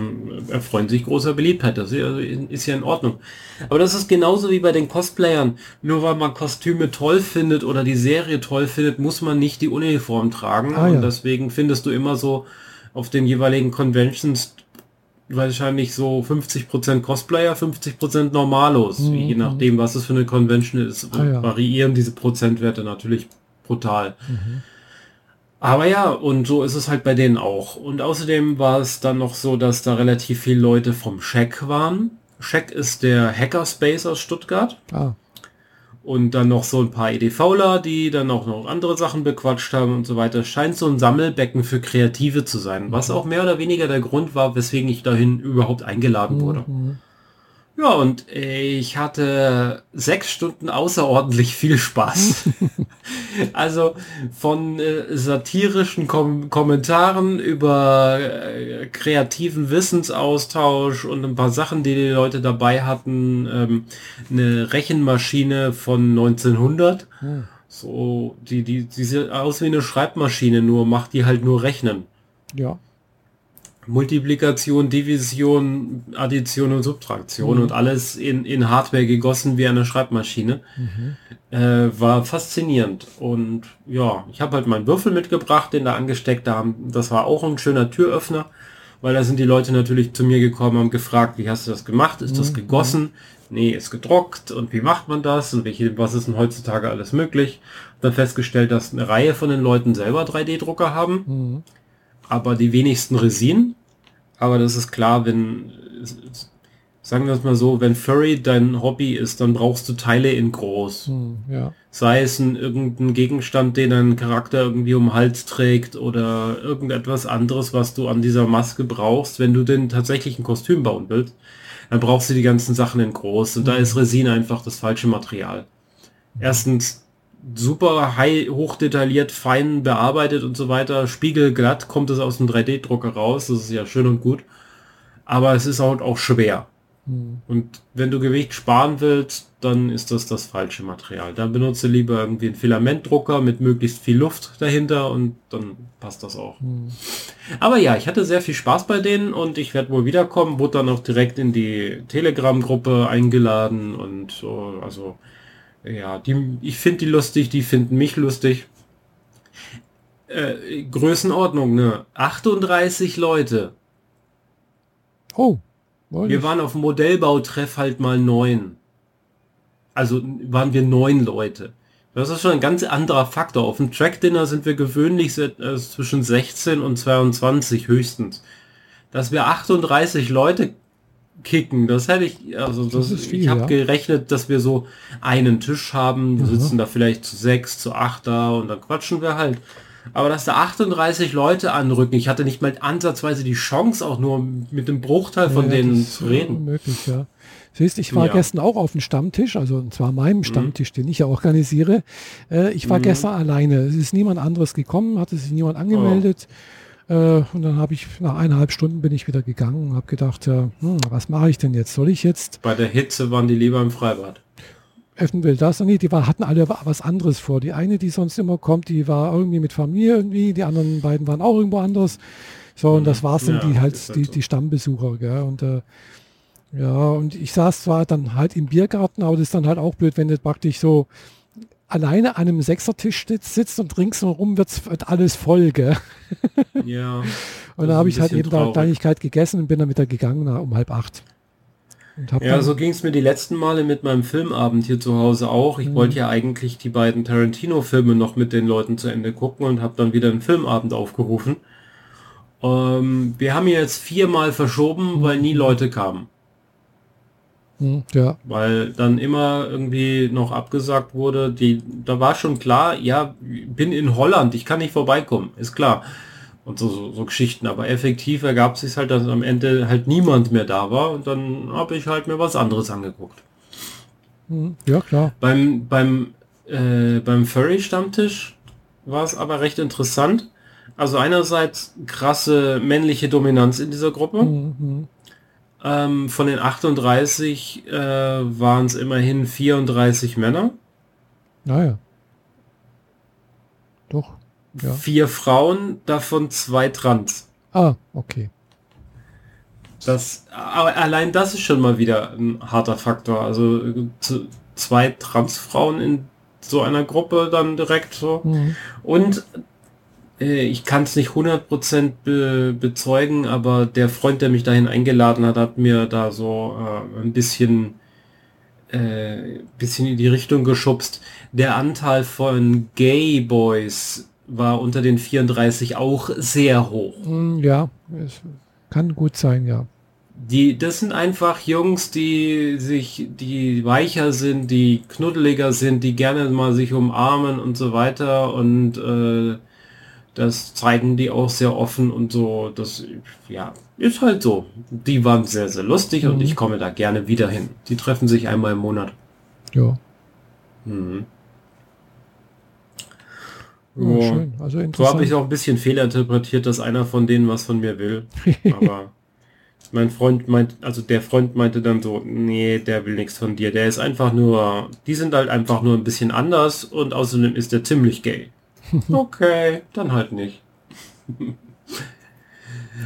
erfreuen sich großer Beliebtheit. Das ist ja in Ordnung. Aber das ist genauso wie bei den Cosplayern. Nur weil man Kostüme toll findet oder die Serie toll findet, muss man nicht die Uniform tragen. Ah, ja. Und deswegen findest du immer so auf den jeweiligen Conventions wahrscheinlich so 50% Cosplayer, 50% Normalos. Mhm. Je nachdem, was es für eine Convention ist, ah, ja. variieren diese Prozentwerte natürlich brutal. Mhm. Aber ja, und so ist es halt bei denen auch. Und außerdem war es dann noch so, dass da relativ viele Leute vom Shack waren. Shack ist der Hackerspace aus Stuttgart. Ah. Und dann noch so ein paar EDVler, die dann auch noch andere Sachen bequatscht haben und so weiter. Scheint so ein Sammelbecken für Kreative zu sein. Was mhm. auch mehr oder weniger der Grund war, weswegen ich dahin überhaupt eingeladen wurde. Mhm. Ja, und ich hatte sechs Stunden außerordentlich viel Spaß. also von äh, satirischen Kom Kommentaren über äh, kreativen Wissensaustausch und ein paar Sachen, die die Leute dabei hatten. Ähm, eine Rechenmaschine von 1900. Hm. So, die, die, die sieht aus wie eine Schreibmaschine, nur macht die halt nur rechnen. Ja. Multiplikation, Division, Addition und Subtraktion mhm. und alles in, in Hardware gegossen wie eine Schreibmaschine. Mhm. Äh, war faszinierend. Und ja, ich habe halt meinen Würfel mitgebracht, den da angesteckt haben. Das war auch ein schöner Türöffner, weil da sind die Leute natürlich zu mir gekommen und gefragt, wie hast du das gemacht? Ist mhm. das gegossen? Nee, ist gedruckt. Und wie macht man das? Und welche, was ist denn heutzutage alles möglich? Dann festgestellt, dass eine Reihe von den Leuten selber 3D-Drucker haben mhm. aber die wenigsten Resin. Aber das ist klar, wenn, sagen wir es mal so, wenn Furry dein Hobby ist, dann brauchst du Teile in groß. Hm, ja. Sei es ein, irgendein Gegenstand, den ein Charakter irgendwie um den Hals trägt oder irgendetwas anderes, was du an dieser Maske brauchst, wenn du den tatsächlich ein Kostüm bauen willst, dann brauchst du die ganzen Sachen in groß. Und mhm. da hm. ist Resin einfach das falsche Material. Erstens super high, hochdetailliert, fein bearbeitet und so weiter. Spiegelglatt kommt es aus dem 3D-Drucker raus. Das ist ja schön und gut. Aber es ist halt auch schwer. Mhm. Und wenn du Gewicht sparen willst, dann ist das das falsche Material. Dann benutze lieber irgendwie einen Filamentdrucker mit möglichst viel Luft dahinter und dann passt das auch. Mhm. Aber ja, ich hatte sehr viel Spaß bei denen und ich werde wohl wiederkommen. Wurde dann auch direkt in die Telegram-Gruppe eingeladen und so, also ja, die, ich finde die lustig, die finden mich lustig. Äh, Größenordnung, ne? 38 Leute. Oh. Wir waren auf dem Modellbautreff halt mal neun. Also waren wir neun Leute. Das ist schon ein ganz anderer Faktor. Auf dem Track-Dinner sind wir gewöhnlich äh, zwischen 16 und 22 höchstens. Dass wir 38 Leute kicken. Das hätte ich, also das, das viel, ich habe ja. gerechnet, dass wir so einen Tisch haben, wir mhm. sitzen da vielleicht zu sechs, zu acht da und dann quatschen wir halt. Aber dass da 38 Leute anrücken, ich hatte nicht mal ansatzweise die Chance, auch nur mit dem Bruchteil von ja, denen zu reden. Möglich, ja. Siehst, ich war ja. gestern auch auf dem Stammtisch, also und zwar meinem mhm. Stammtisch, den ich ja organisiere. Äh, ich war mhm. gestern alleine. Es ist niemand anderes gekommen, hatte sich niemand angemeldet. Oh. Äh, und dann habe ich nach eineinhalb Stunden bin ich wieder gegangen und habe gedacht, ja, hm, was mache ich denn jetzt? Soll ich jetzt? Bei der Hitze waren die lieber im Freibad. Öffnen will das. Nee, die war, hatten alle was anderes vor. Die eine, die sonst immer kommt, die war irgendwie mit Familie irgendwie, die anderen beiden waren auch irgendwo anders. So, und das war dann ja, die halt, die, so. die Stammbesucher, gell? Und äh, ja, und ich saß zwar dann halt im Biergarten, aber das ist dann halt auch blöd, wenn du praktisch so alleine an einem Sechsertisch sitzt und ringsherum wird alles voll, gell? Ja. und da habe ich halt eben da Kleinigkeit gegessen und bin dann wieder gegangen um halb acht. Ja, so ging es mir die letzten Male mit meinem Filmabend hier zu Hause auch. Ich mhm. wollte ja eigentlich die beiden Tarantino-Filme noch mit den Leuten zu Ende gucken und habe dann wieder einen Filmabend aufgerufen. Ähm, wir haben jetzt viermal verschoben, mhm. weil nie Leute kamen. Hm, ja. Weil dann immer irgendwie noch abgesagt wurde, die, da war schon klar, ja, bin in Holland, ich kann nicht vorbeikommen, ist klar. Und so, so, so Geschichten, aber effektiv ergab sich halt, dass am Ende halt niemand mehr da war und dann habe ich halt mir was anderes angeguckt. Hm, ja, klar. Beim, beim, äh, beim Furry-Stammtisch war es aber recht interessant. Also einerseits krasse männliche Dominanz in dieser Gruppe. Mhm. Ähm, von den 38 äh, waren es immerhin 34 Männer. Naja. doch. Ja. Vier Frauen, davon zwei Trans. Ah, okay. Das, aber allein das ist schon mal wieder ein harter Faktor. Also zwei Transfrauen in so einer Gruppe dann direkt so. Mhm. Und ich kann es nicht 100% be bezeugen, aber der Freund, der mich dahin eingeladen hat, hat mir da so äh, ein bisschen äh, bisschen in die Richtung geschubst. Der Anteil von Gay Boys war unter den 34 auch sehr hoch. Hm, ja, es kann gut sein, ja. Die, das sind einfach Jungs, die sich, die weicher sind, die knuddeliger sind, die gerne mal sich umarmen und so weiter und äh, das zeigen die auch sehr offen und so. Das ja ist halt so. Die waren sehr sehr lustig mhm. und ich komme da gerne wieder hin. Die treffen sich einmal im Monat. Ja. Mhm. Oh, schön. Also so habe ich auch ein bisschen fehlinterpretiert, dass einer von denen was von mir will. Aber mein Freund meint, also der Freund meinte dann so, nee, der will nichts von dir. Der ist einfach nur, die sind halt einfach nur ein bisschen anders und außerdem ist der ziemlich gay. Okay, dann halt nicht.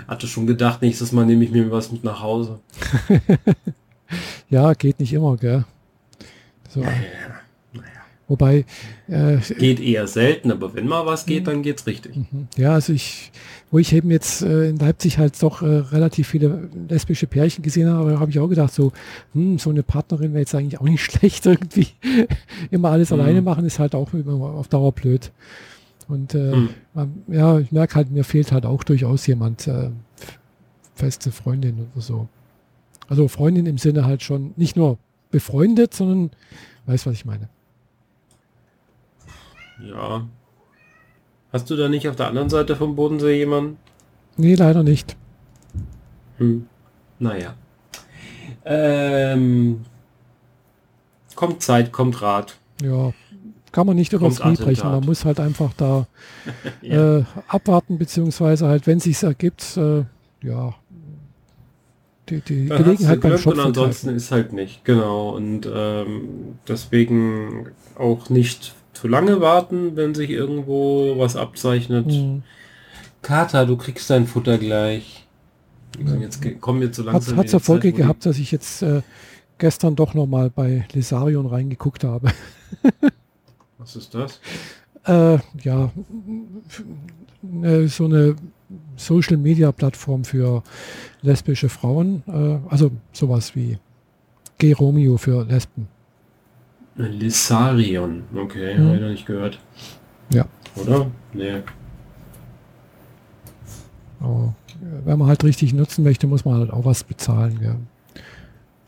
Hatte schon gedacht, nächstes Mal nehme ich mir was mit nach Hause. ja, geht nicht immer, gell? So. Naja, naja. Wobei. Äh, geht eher selten, aber wenn mal was geht, dann geht's richtig. Mhm. Ja, also ich, wo ich eben jetzt äh, in Leipzig halt doch äh, relativ viele lesbische Pärchen gesehen habe, habe ich auch gedacht, so, hm, so eine Partnerin wäre jetzt eigentlich auch nicht schlecht irgendwie. immer alles mhm. alleine machen ist halt auch immer auf Dauer blöd. Und äh, hm. man, ja, ich merke halt, mir fehlt halt auch durchaus jemand, äh, feste Freundin oder so. Also Freundin im Sinne halt schon nicht nur befreundet, sondern weiß, was ich meine. Ja. Hast du da nicht auf der anderen Seite vom Bodensee jemanden? Nee, leider nicht. Hm. Naja. Ähm, kommt Zeit, kommt Rat. Ja, kann man nicht übers Knie brechen. Man muss halt einfach da ja. äh, abwarten, beziehungsweise halt, wenn sich ergibt, äh, ja, die, die Gelegenheit beim Schopfen. Und ansonsten ist halt nicht, genau. Und ähm, deswegen auch nicht zu lange warten, wenn sich irgendwo was abzeichnet. Mhm. Kater, du kriegst dein Futter gleich. Jetzt kommen wir zu langsam. Hat es Erfolge Zeit, gehabt, dass ich jetzt äh, gestern doch noch mal bei Lesarion reingeguckt habe. Was ist das? Äh, ja, so eine Social Media Plattform für lesbische Frauen. Äh, also sowas wie G Romeo für Lesben. Lissarion, okay, hm. habe ich noch nicht gehört. Ja. Oder? Nee. Aber wenn man halt richtig nutzen möchte, muss man halt auch was bezahlen. Ja.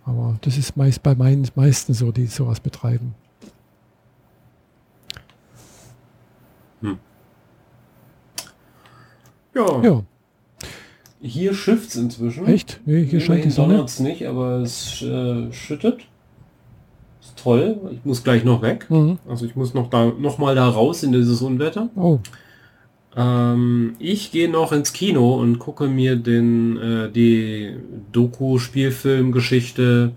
Aber das ist meist bei meinen meisten so, die sowas betreiben. Hm. Ja. ja. Hier schifft es inzwischen. Echt? Nee, hier scheint die Sonne. es nicht, aber es äh, schüttet. Ist toll. Ich muss gleich noch weg. Mhm. Also ich muss noch da noch mal da raus in dieses Unwetter. Oh. Ähm, ich gehe noch ins Kino und gucke mir den äh, die Doku-Spielfilm-Geschichte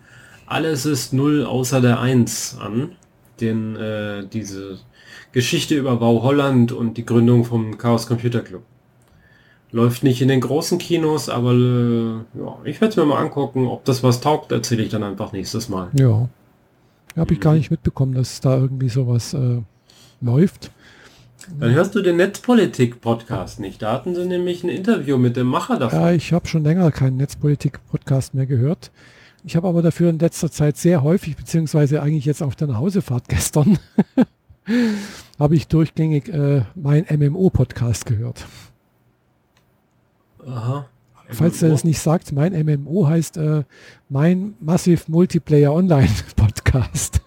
Alles ist null außer der Eins an. Den äh, diese Geschichte über Wow Holland und die Gründung vom Chaos Computer Club. Läuft nicht in den großen Kinos, aber äh, ja, ich werde es mir mal angucken. Ob das was taugt, erzähle ich dann einfach nächstes Mal. Ja. Habe ich gar nicht mitbekommen, dass da irgendwie sowas äh, läuft. Dann hörst du den Netzpolitik-Podcast nicht. Da hatten sie nämlich ein Interview mit dem Macher davon. Ja, ich habe schon länger keinen Netzpolitik-Podcast mehr gehört. Ich habe aber dafür in letzter Zeit sehr häufig, beziehungsweise eigentlich jetzt auf der Nachhausefahrt gestern, habe ich durchgängig äh, mein MMO-Podcast gehört. Aha. Falls er es nicht sagt, mein MMO heißt äh, mein Massive Multiplayer Online Podcast.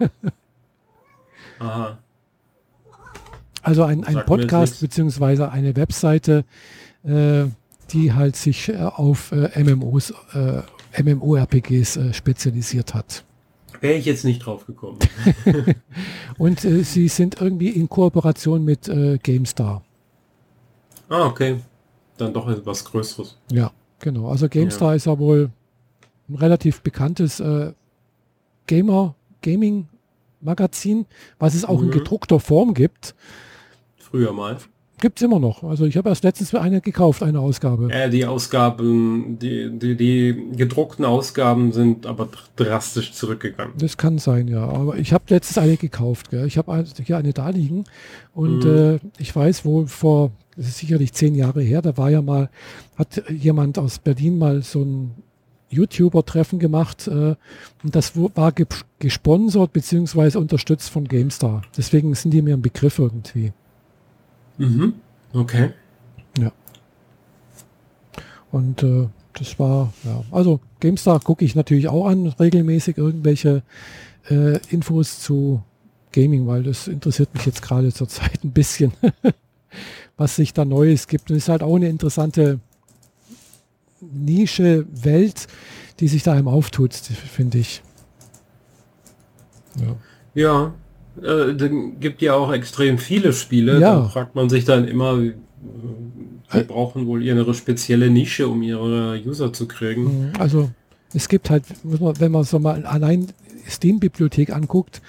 Aha. Also ein, ein Podcast beziehungsweise eine Webseite, äh, die halt sich äh, auf äh, MMOs, äh, MMORPGs spezialisiert hat. Wäre ich jetzt nicht drauf gekommen. Und äh, sie sind irgendwie in Kooperation mit äh, GameStar. Ah, okay. Dann doch etwas Größeres. Ja, genau. Also GameStar ja. ist ja wohl ein relativ bekanntes äh, Gamer, Gaming Magazin, was es auch mhm. in gedruckter Form gibt. Früher mal. Gibt es immer noch. Also ich habe erst letztens eine gekauft, eine Ausgabe. Ja, die Ausgaben, die, die, die gedruckten Ausgaben sind aber drastisch zurückgegangen. Das kann sein, ja. Aber ich habe letztens eine gekauft. Gell? Ich habe hier eine da liegen und mhm. äh, ich weiß, wo vor, das ist sicherlich zehn Jahre her, da war ja mal, hat jemand aus Berlin mal so ein YouTuber-Treffen gemacht äh, und das war gesponsert bzw. unterstützt von GameStar. Deswegen sind die mir ein Begriff irgendwie. Mhm. Okay. Ja. Und äh, das war, ja, also GameStar gucke ich natürlich auch an, regelmäßig irgendwelche äh, Infos zu Gaming, weil das interessiert mich jetzt gerade zur Zeit ein bisschen, was sich da Neues gibt. Und es ist halt auch eine interessante Nische, Welt, die sich da einem auftut, finde ich. Ja. ja, äh, dann gibt ja auch extrem viele Spiele. Ja. Da fragt man sich dann immer, die äh, brauchen wohl ihre spezielle Nische, um ihre User zu kriegen. Mhm. Also es gibt halt, wenn man so mal allein Steam-Bibliothek anguckt,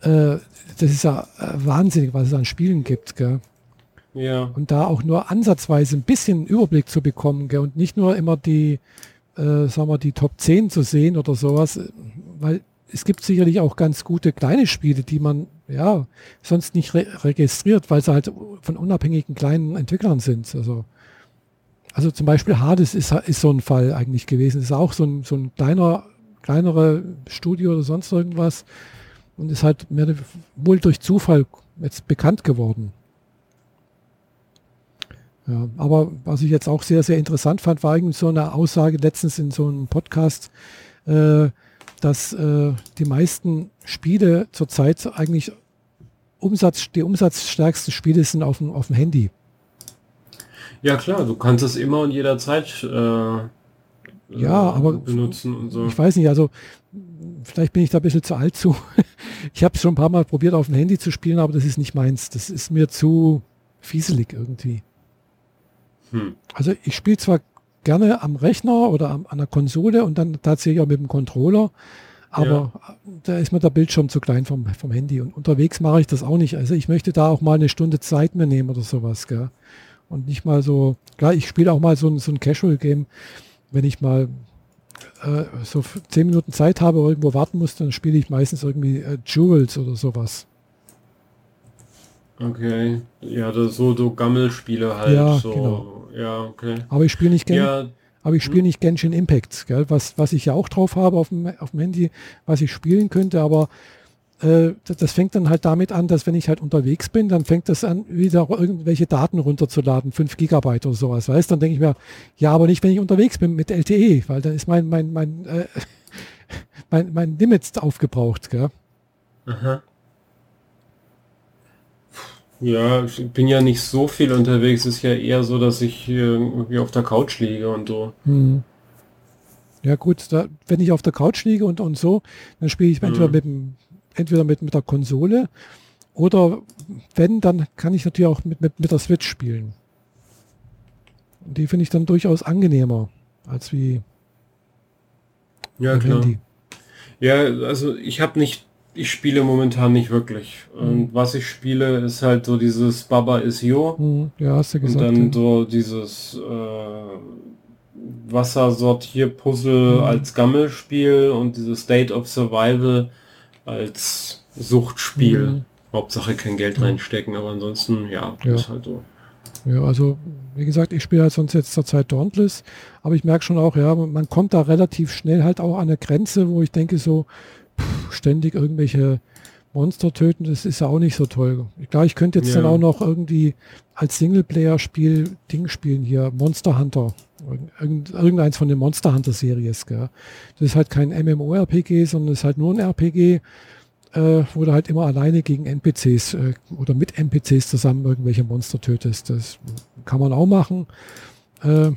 äh, das ist ja äh, wahnsinnig, was es an Spielen gibt. Gell? Ja. Und da auch nur ansatzweise ein bisschen Überblick zu bekommen gell? und nicht nur immer die, äh, sagen wir, die Top 10 zu sehen oder sowas, weil es gibt sicherlich auch ganz gute kleine Spiele, die man ja sonst nicht re registriert, weil sie halt von unabhängigen kleinen Entwicklern sind. Also, also zum Beispiel Hades ist, ist so ein Fall eigentlich gewesen. Ist auch so ein, so ein kleiner, kleinere Studio oder sonst irgendwas und ist halt mehr wohl durch Zufall jetzt bekannt geworden. Ja, aber was ich jetzt auch sehr, sehr interessant fand, war eigentlich so eine Aussage letztens in so einem Podcast, äh, dass äh, die meisten Spiele zurzeit eigentlich Umsatz, die umsatzstärksten Spiele sind auf dem, auf dem Handy. Ja klar, du kannst es immer und jederzeit äh, ja, aber benutzen und so. Ich weiß nicht, also vielleicht bin ich da ein bisschen zu alt zu. ich habe es schon ein paar Mal probiert auf dem Handy zu spielen, aber das ist nicht meins. Das ist mir zu fieselig irgendwie. Hm. Also ich spiele zwar gerne am Rechner oder am, an der Konsole und dann tatsächlich auch mit dem Controller. Aber ja. da ist mir der Bildschirm zu klein vom, vom Handy. Und unterwegs mache ich das auch nicht. Also ich möchte da auch mal eine Stunde Zeit mir nehmen oder sowas. Gell? Und nicht mal so, klar, ich spiele auch mal so ein, so ein Casual-Game, wenn ich mal äh, so zehn Minuten Zeit habe, irgendwo warten muss, dann spiele ich meistens irgendwie äh, Jewels oder sowas. Okay, ja, das so, so Gammelspiele halt. Ja, so. genau. Ja, okay. Aber ich spiele nicht, Gen ja. aber ich spiele hm. nicht Genshin Impact, gell? Was, was ich ja auch drauf habe auf dem, auf dem Handy, was ich spielen könnte, aber äh, das, das, fängt dann halt damit an, dass wenn ich halt unterwegs bin, dann fängt das an, wieder irgendwelche Daten runterzuladen, 5 Gigabyte oder sowas, weißt Dann denke ich mir, ja, aber nicht, wenn ich unterwegs bin mit LTE, weil dann ist mein, mein, mein, äh, mein, mein Limit aufgebraucht, gell? Aha. Ja, ich bin ja nicht so viel unterwegs. Es ist ja eher so, dass ich hier irgendwie auf der Couch liege und so. Hm. Ja gut, da, wenn ich auf der Couch liege und, und so, dann spiele ich entweder, hm. mit, entweder mit, mit der Konsole oder wenn, dann kann ich natürlich auch mit, mit, mit der Switch spielen. Und die finde ich dann durchaus angenehmer als wie ja, klar. Handy. Ja, also ich habe nicht ich spiele momentan nicht wirklich. Und mhm. was ich spiele, ist halt so dieses Baba is Yo. Mhm. Ja, hast du gesagt. Und dann so dieses äh, Wassersortier-Puzzle mhm. als Gammelspiel und dieses State of Survival als Suchtspiel. Mhm. Hauptsache kein Geld reinstecken, aber ansonsten, ja, ja. ist halt so. Ja, also wie gesagt, ich spiele halt sonst jetzt zur Zeit Dauntless, aber ich merke schon auch, ja, man kommt da relativ schnell halt auch an eine Grenze, wo ich denke so, ständig irgendwelche Monster töten, das ist ja auch nicht so toll. Klar, ich könnte jetzt ja. dann auch noch irgendwie als Singleplayer-Spiel Ding spielen hier, Monster Hunter. Irgend, irgendeins von den Monster Hunter-Series. Das ist halt kein MMORPG, sondern es ist halt nur ein RPG, äh, wo du halt immer alleine gegen NPCs äh, oder mit NPCs zusammen irgendwelche Monster tötest. Das kann man auch machen. Äh,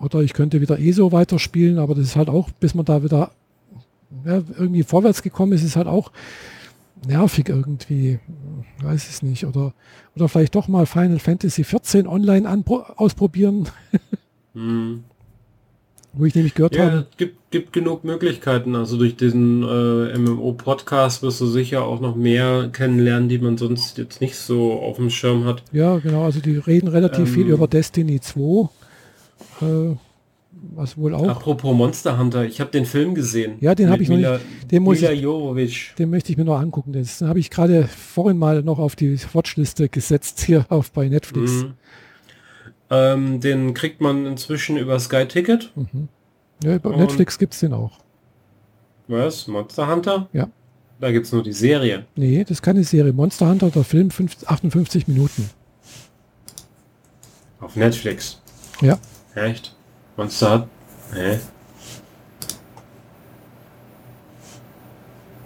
oder ich könnte wieder ESO weiterspielen, aber das ist halt auch, bis man da wieder ja, irgendwie vorwärts gekommen ist, ist halt auch nervig irgendwie. Weiß es nicht. Oder, oder vielleicht doch mal Final Fantasy 14 online ausprobieren. hm. Wo ich nämlich gehört ja, habe. Gibt, gibt genug Möglichkeiten. Also durch diesen äh, MMO-Podcast wirst du sicher auch noch mehr kennenlernen, die man sonst jetzt nicht so auf dem Schirm hat. Ja, genau. Also die reden relativ ähm, viel über Destiny 2. Äh, was wohl auch. Apropos Monster Hunter, ich habe den Film gesehen. Ja, den habe ich Mila, noch nicht. Den, muss ich, den möchte ich mir noch angucken. Den habe ich gerade vorhin mal noch auf die Watchliste gesetzt hier auf bei Netflix. Mhm. Ähm, den kriegt man inzwischen über Sky Ticket. Mhm. Ja, bei Netflix gibt es den auch. Was? Monster Hunter? Ja. Da gibt es nur die Serie. Nee, das ist keine Serie. Monster Hunter, der Film 50, 58 Minuten. Auf Netflix? Ja. Echt? Monster hat... Hä?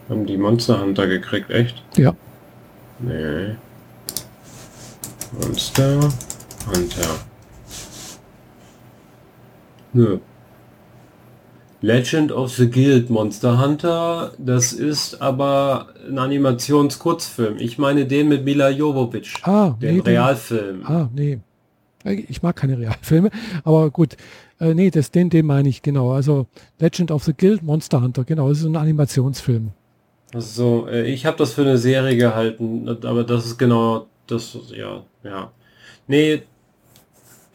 Haben die Monster Hunter gekriegt, echt? Ja. Nee. Monster Hunter. Nö. Legend of the Guild Monster Hunter, das ist aber ein Animationskurzfilm. Ich meine den mit Mila Jovovich, ah, den nee, Realfilm. Den, ah, nee. Ich mag keine Realfilme, aber gut. Äh, nee, das, den, den meine ich, genau. Also Legend of the Guild Monster Hunter, genau, das ist ein Animationsfilm. Also, ich habe das für eine Serie gehalten, aber das ist genau das, ja, ja. Nee,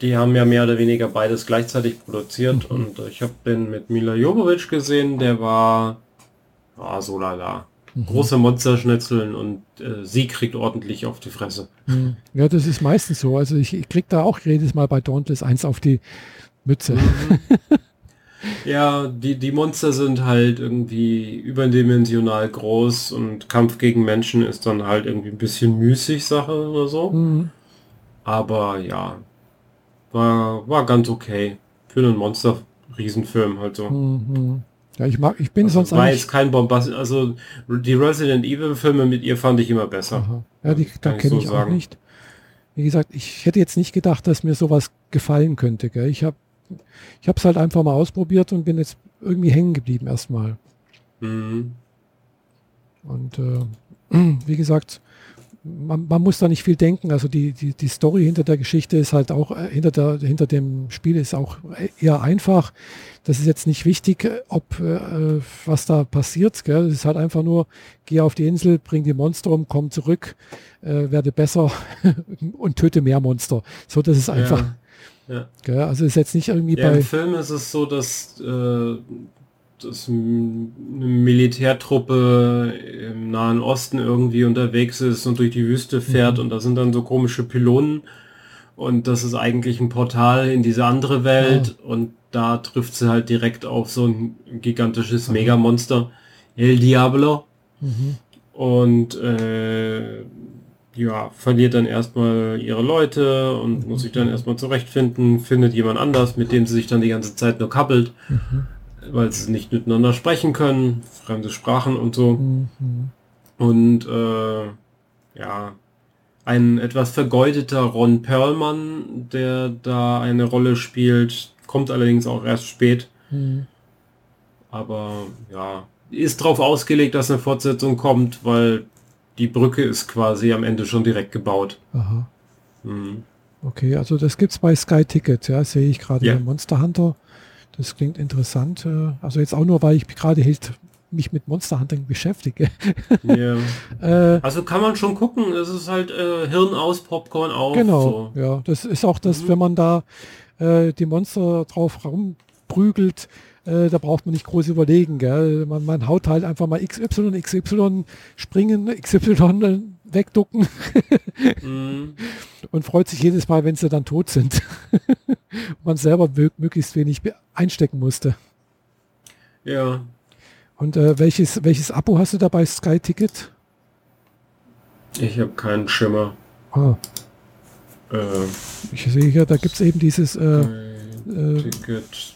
die haben ja mehr oder weniger beides gleichzeitig produziert mhm. und ich habe den mit Mila Jovovich gesehen, der war, war so lala. Mhm. Große Monsterschnitzeln und äh, sie kriegt ordentlich auf die Fresse. Mhm. Ja, das ist meistens so. Also ich, ich krieg da auch jedes Mal bei Dauntless eins auf die Mütze. Mhm. ja, die, die Monster sind halt irgendwie überdimensional groß und Kampf gegen Menschen ist dann halt irgendwie ein bisschen müßig Sache oder so. Mhm. Aber ja, war, war ganz okay. Für einen Monster-Riesenfilm halt so. Mhm. Ja, ich mag, ich bin also sonst jetzt kein Bombast, also die Resident Evil Filme mit ihr fand ich immer besser. Aha. Ja, die da kenne ich, so ich auch nicht. Wie gesagt, ich hätte jetzt nicht gedacht, dass mir sowas gefallen könnte. Gell? Ich habe ich habe es halt einfach mal ausprobiert und bin jetzt irgendwie hängen geblieben erstmal. Mhm. Und äh, wie gesagt, man, man, muss da nicht viel denken. Also die, die, die Story hinter der Geschichte ist halt auch, äh, hinter, der, hinter dem Spiel ist auch eher einfach. Das ist jetzt nicht wichtig, ob äh, was da passiert. Gell? Das ist halt einfach nur, geh auf die Insel, bring die Monster um, komm zurück, äh, werde besser und töte mehr Monster. So, das ist einfach. Ja. Ja. Also ist jetzt nicht irgendwie ja, bei. Im Film ist es so, dass äh, dass eine Militärtruppe im Nahen Osten irgendwie unterwegs ist und durch die Wüste fährt mhm. und da sind dann so komische Pylonen und das ist eigentlich ein Portal in diese andere Welt ah. und da trifft sie halt direkt auf so ein gigantisches mhm. Megamonster, El Diablo. Mhm. Und äh, ja, verliert dann erstmal ihre Leute und muss sich dann erstmal zurechtfinden, findet jemand anders, mit dem sie sich dann die ganze Zeit nur kappelt. Mhm weil sie nicht miteinander sprechen können, fremde Sprachen und so. Mhm. Und äh, ja, ein etwas vergeudeter Ron Perlman, der da eine Rolle spielt, kommt allerdings auch erst spät. Mhm. Aber ja, ist darauf ausgelegt, dass eine Fortsetzung kommt, weil die Brücke ist quasi am Ende schon direkt gebaut. Aha. Mhm. Okay, also das gibt's bei Sky Ticket, ja, sehe ich gerade ja. Monster Hunter. Das klingt interessant. Äh, also jetzt auch nur, weil ich gerade halt mich mit Monster Hunting beschäftige. Yeah. äh, also kann man schon gucken. Es ist halt äh, Hirn aus, Popcorn auf. Genau. So. Ja, das ist auch das, mhm. wenn man da äh, die Monster drauf rumprügelt, da braucht man nicht groß überlegen. Gell? Man, man haut halt einfach mal XY, XY springen, XY wegducken mm. und freut sich jedes Mal, wenn sie dann tot sind. man selber möglichst wenig einstecken musste. Ja. Und äh, welches, welches Abo hast du dabei Sky Ticket? Ich habe keinen Schimmer. Ah. Äh, ich sehe hier, da gibt es eben dieses äh, äh Ticket.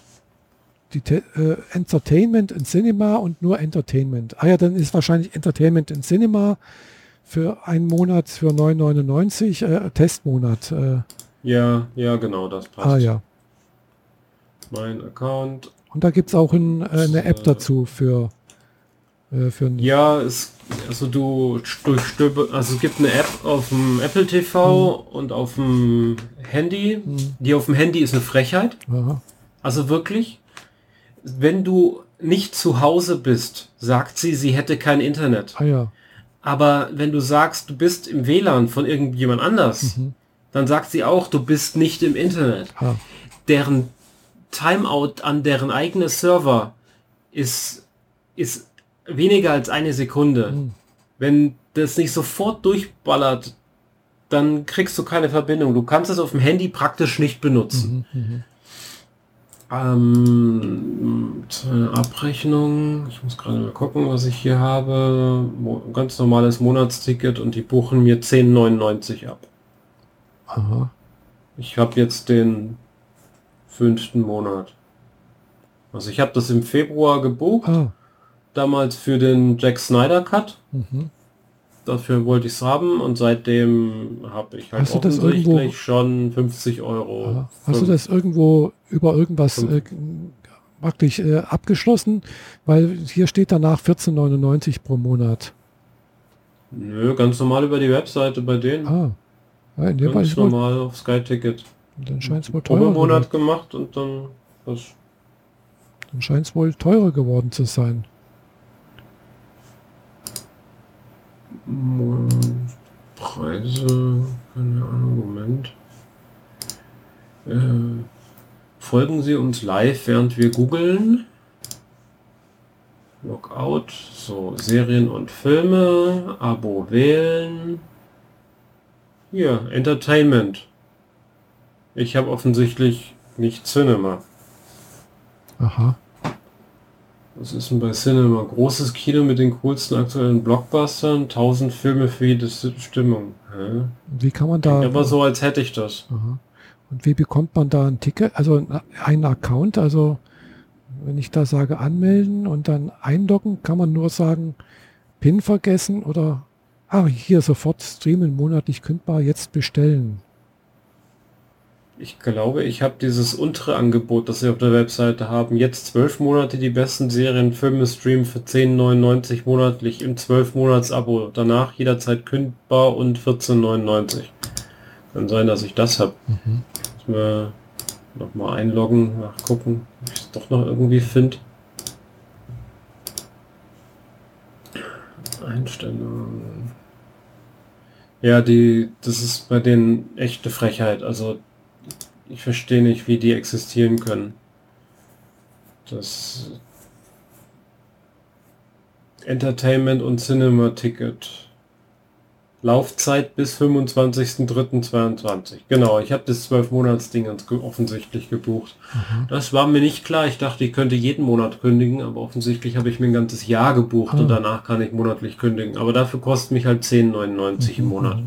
Die äh, Entertainment in Cinema und nur Entertainment. Ah ja, dann ist wahrscheinlich Entertainment in Cinema für einen Monat für 9,99 äh, Testmonat. Äh. Ja, ja, genau, das passt. Ah ja. Mein Account. Und da gibt es auch ein, äh, eine App dazu für, äh, für Ja, es, also du durchstöber, also es gibt eine App auf dem Apple TV hm. und auf dem Handy. Hm. Die auf dem Handy ist eine Frechheit. Aha. Also wirklich. Wenn du nicht zu Hause bist, sagt sie, sie hätte kein Internet. Ah ja. Aber wenn du sagst, du bist im WLAN von irgendjemand anders, mhm. dann sagt sie auch, du bist nicht im Internet. Ah. Deren Timeout an deren eigene Server ist, ist weniger als eine Sekunde. Mhm. Wenn das nicht sofort durchballert, dann kriegst du keine Verbindung. Du kannst es auf dem Handy praktisch nicht benutzen. Mhm, mhm. Ähm, Abrechnung. Ich muss gerade mal gucken, was ich hier habe. Ganz normales Monatsticket und die buchen mir 10,99 ab. Aha. Ich habe jetzt den fünften Monat. Also ich habe das im Februar gebucht. Ah. Damals für den Jack Snyder Cut. Mhm dafür wollte ich es haben und seitdem habe ich halt Hast offensichtlich irgendwo, schon 50 Euro. Ja. Hast du das irgendwo über irgendwas äh, praktisch äh, abgeschlossen? Weil hier steht danach 14,99 pro Monat. Nö, ganz normal über die Webseite bei denen. Ah. Ja, in ganz normal auf Sky Ticket. Dann scheint es wohl teurer Monat gemacht und dann was. Dann scheint es wohl teurer geworden zu sein. Preise, keine Ahnung, Moment. Äh, folgen Sie uns live, während wir googeln. Lockout, so Serien und Filme, Abo wählen. Hier, Entertainment. Ich habe offensichtlich nicht Cinema. Aha. Was ist denn bei Cinema? Großes Kino mit den coolsten aktuellen Blockbustern, 1000 Filme für jede Stimmung. Hä? Wie kann man da... Aber so, als hätte ich das. Aha. Und wie bekommt man da ein Ticket, also einen Account? Also wenn ich da sage anmelden und dann einloggen, kann man nur sagen, PIN vergessen oder ah, hier sofort streamen, monatlich kündbar, jetzt bestellen. Ich glaube, ich habe dieses untere Angebot, das sie auf der Webseite haben. Jetzt zwölf Monate die besten Serien, Filme streamen für 10,99 monatlich im 12 Monats Abo. Danach jederzeit kündbar und 14,99. Kann sein, dass ich das habe. Mhm. Muss mir noch mal einloggen, nachgucken, ob ich es doch noch irgendwie finde. Einstellungen. Ja, die, das ist bei denen echte Frechheit. Also ich verstehe nicht, wie die existieren können. Das Entertainment und Cinema Ticket. Laufzeit bis 25.03.22. Genau, ich habe das 12 Monats Ding offensichtlich gebucht. Mhm. Das war mir nicht klar. Ich dachte, ich könnte jeden Monat kündigen, aber offensichtlich habe ich mir ein ganzes Jahr gebucht mhm. und danach kann ich monatlich kündigen. Aber dafür kostet mich halt 10,99 mhm. im Monat.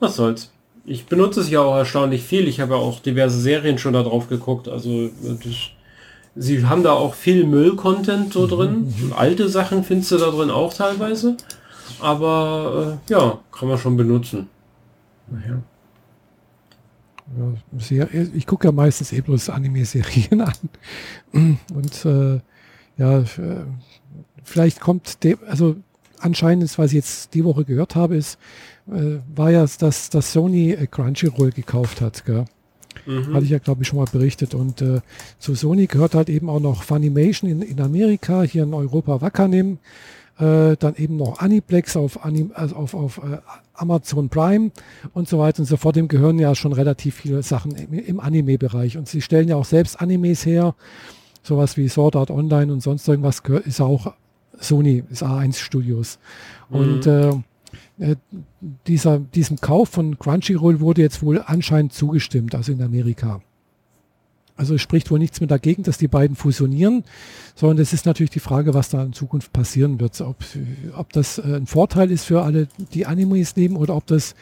Was soll's ich benutze es ja auch erstaunlich viel. Ich habe ja auch diverse Serien schon da drauf geguckt. Also das, sie haben da auch viel Müll-Content so drin. Mhm. Alte Sachen findest du da drin auch teilweise. Aber äh, ja, kann man schon benutzen. Naja. Ja, ich gucke ja meistens eh bloß Anime-Serien an. Und äh, ja, äh, vielleicht kommt, de, also anscheinend, was ich jetzt die Woche gehört habe, ist, äh, war ja, dass, dass Sony äh, Crunchyroll gekauft hat. Gell? Mhm. Hatte ich ja, glaube ich, schon mal berichtet. Und äh, zu Sony gehört halt eben auch noch Funimation in, in Amerika, hier in Europa Wakanim, äh, dann eben noch Aniplex auf, Anim, also auf, auf äh, Amazon Prime und so weiter und so fort. Dem gehören ja schon relativ viele Sachen im, im Anime-Bereich. Und sie stellen ja auch selbst Animes her. Sowas wie Sword Art Online und sonst irgendwas gehört, ist auch Sony, ist A1 Studios. Mhm. Und äh, dieser, diesem Kauf von Crunchyroll wurde jetzt wohl anscheinend zugestimmt, also in Amerika. Also es spricht wohl nichts mehr dagegen, dass die beiden fusionieren, sondern es ist natürlich die Frage, was da in Zukunft passieren wird. Ob, ob das äh, ein Vorteil ist für alle, die Animes nehmen oder ob das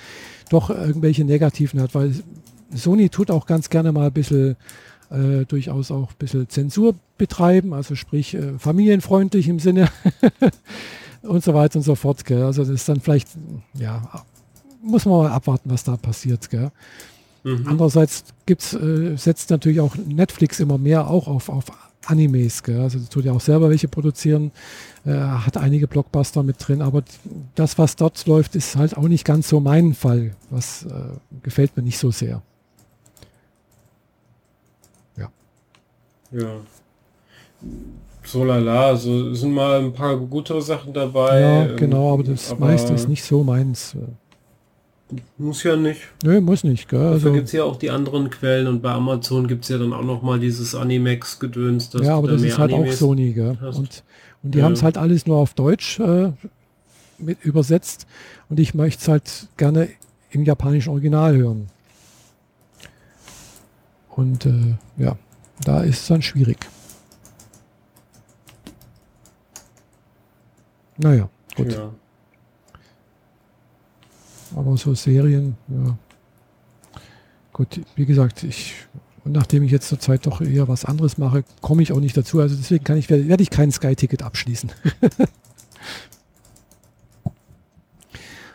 doch irgendwelche negativen hat, weil Sony tut auch ganz gerne mal ein bisschen äh, durchaus auch ein bisschen Zensur betreiben, also sprich äh, familienfreundlich im Sinne. und so weiter und so fort. Gell? Also das ist dann vielleicht, ja, muss man mal abwarten, was da passiert. Gell? Mhm. Andererseits gibt's, äh, setzt natürlich auch Netflix immer mehr auch auf, auf Animes. Gell? Also tut ja auch selber welche produzieren, äh, hat einige Blockbuster mit drin, aber das, was dort läuft, ist halt auch nicht ganz so mein Fall. Was äh, gefällt mir nicht so sehr. Ja. Ja. So lala, also sind mal ein paar gute Sachen dabei. Ja, genau, aber das aber meiste ist nicht so meins. Muss ja nicht. Nö, muss nicht. Gell? Also gibt es ja auch die anderen Quellen und bei Amazon gibt es ja dann auch noch mal dieses Animex-Gedöns. Ja, aber das ist halt Animes auch Sony. Gell? Und, und die ja. haben es halt alles nur auf Deutsch äh, mit übersetzt und ich möchte es halt gerne im japanischen Original hören. Und äh, ja, da ist es dann schwierig. Naja, gut. Ja. Aber so Serien, ja. Gut, wie gesagt, ich, nachdem ich jetzt zurzeit doch eher was anderes mache, komme ich auch nicht dazu. Also deswegen kann ich, werde, ich kein Sky-Ticket abschließen.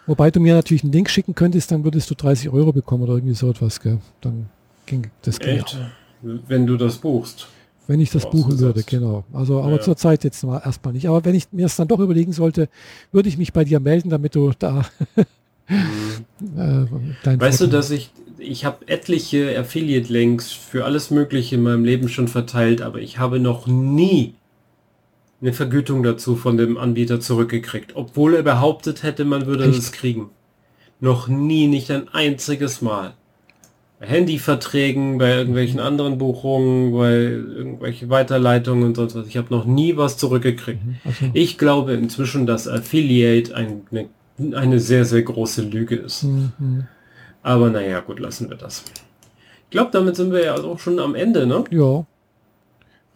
Wobei du mir natürlich einen Link schicken könntest, dann würdest du 30 Euro bekommen oder irgendwie so etwas, gell? Dann ging das Echt? Wenn du das buchst. Wenn ich das buchen würde, genau. Also, aber ja. zurzeit jetzt mal erstmal nicht. Aber wenn ich mir es dann doch überlegen sollte, würde ich mich bei dir melden, damit du da mhm. äh, Weißt du, dass ich, ich habe etliche Affiliate-Links für alles Mögliche in meinem Leben schon verteilt, aber ich habe noch nie eine Vergütung dazu von dem Anbieter zurückgekriegt, obwohl er behauptet hätte, man würde es kriegen. Noch nie, nicht ein einziges Mal. Handyverträgen, bei irgendwelchen anderen Buchungen, bei irgendwelche Weiterleitungen und sonst was. Ich habe noch nie was zurückgekriegt. Mhm, okay. Ich glaube inzwischen, dass Affiliate eine, eine sehr, sehr große Lüge ist. Mhm. Aber naja, gut, lassen wir das. Ich glaube, damit sind wir ja auch schon am Ende, ne? Ja.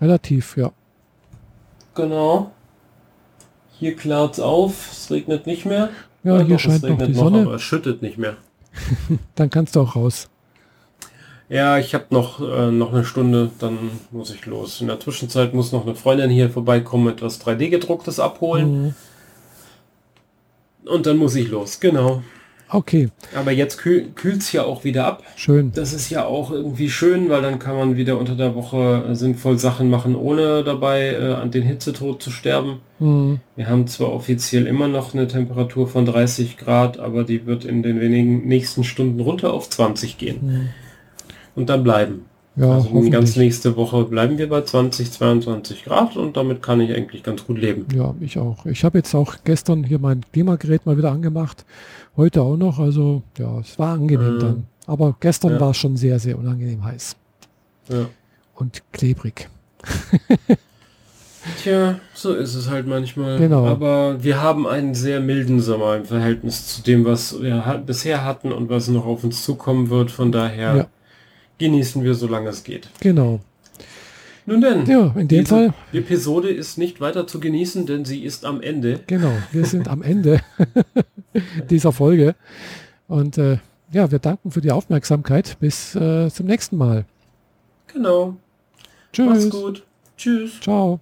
Relativ, ja. Genau. Hier klart es auf, es regnet nicht mehr. Ja, ja hier doch, scheint noch die Sonne. aber es schüttet nicht mehr. Dann kannst du auch raus. Ja, ich habe noch, äh, noch eine Stunde, dann muss ich los. In der Zwischenzeit muss noch eine Freundin hier vorbeikommen, etwas 3D gedrucktes abholen. Mhm. Und dann muss ich los, genau. Okay. Aber jetzt kühl, kühlt es ja auch wieder ab. Schön. Das ist ja auch irgendwie schön, weil dann kann man wieder unter der Woche äh, sinnvoll Sachen machen, ohne dabei äh, an den Hitzetod zu sterben. Mhm. Wir haben zwar offiziell immer noch eine Temperatur von 30 Grad, aber die wird in den wenigen nächsten Stunden runter auf 20 gehen. Mhm und dann bleiben. Ja, also die ganz nächste Woche bleiben wir bei 20, 22 Grad und damit kann ich eigentlich ganz gut leben. Ja, ich auch. Ich habe jetzt auch gestern hier mein Klimagerät mal wieder angemacht. Heute auch noch. Also ja, es war angenehm äh, dann. Aber gestern ja. war es schon sehr, sehr unangenehm heiß. Ja. Und klebrig. Tja, so ist es halt manchmal. Genau. Aber wir haben einen sehr milden Sommer im Verhältnis zu dem, was wir bisher hatten und was noch auf uns zukommen wird. Von daher ja genießen wir, solange es geht. Genau. Nun denn, ja, in dem Fall. Episode ist nicht weiter zu genießen, denn sie ist am Ende. Genau, wir sind am Ende dieser Folge. Und äh, ja, wir danken für die Aufmerksamkeit. Bis äh, zum nächsten Mal. Genau. Tschüss. Mach's gut. Tschüss. Ciao.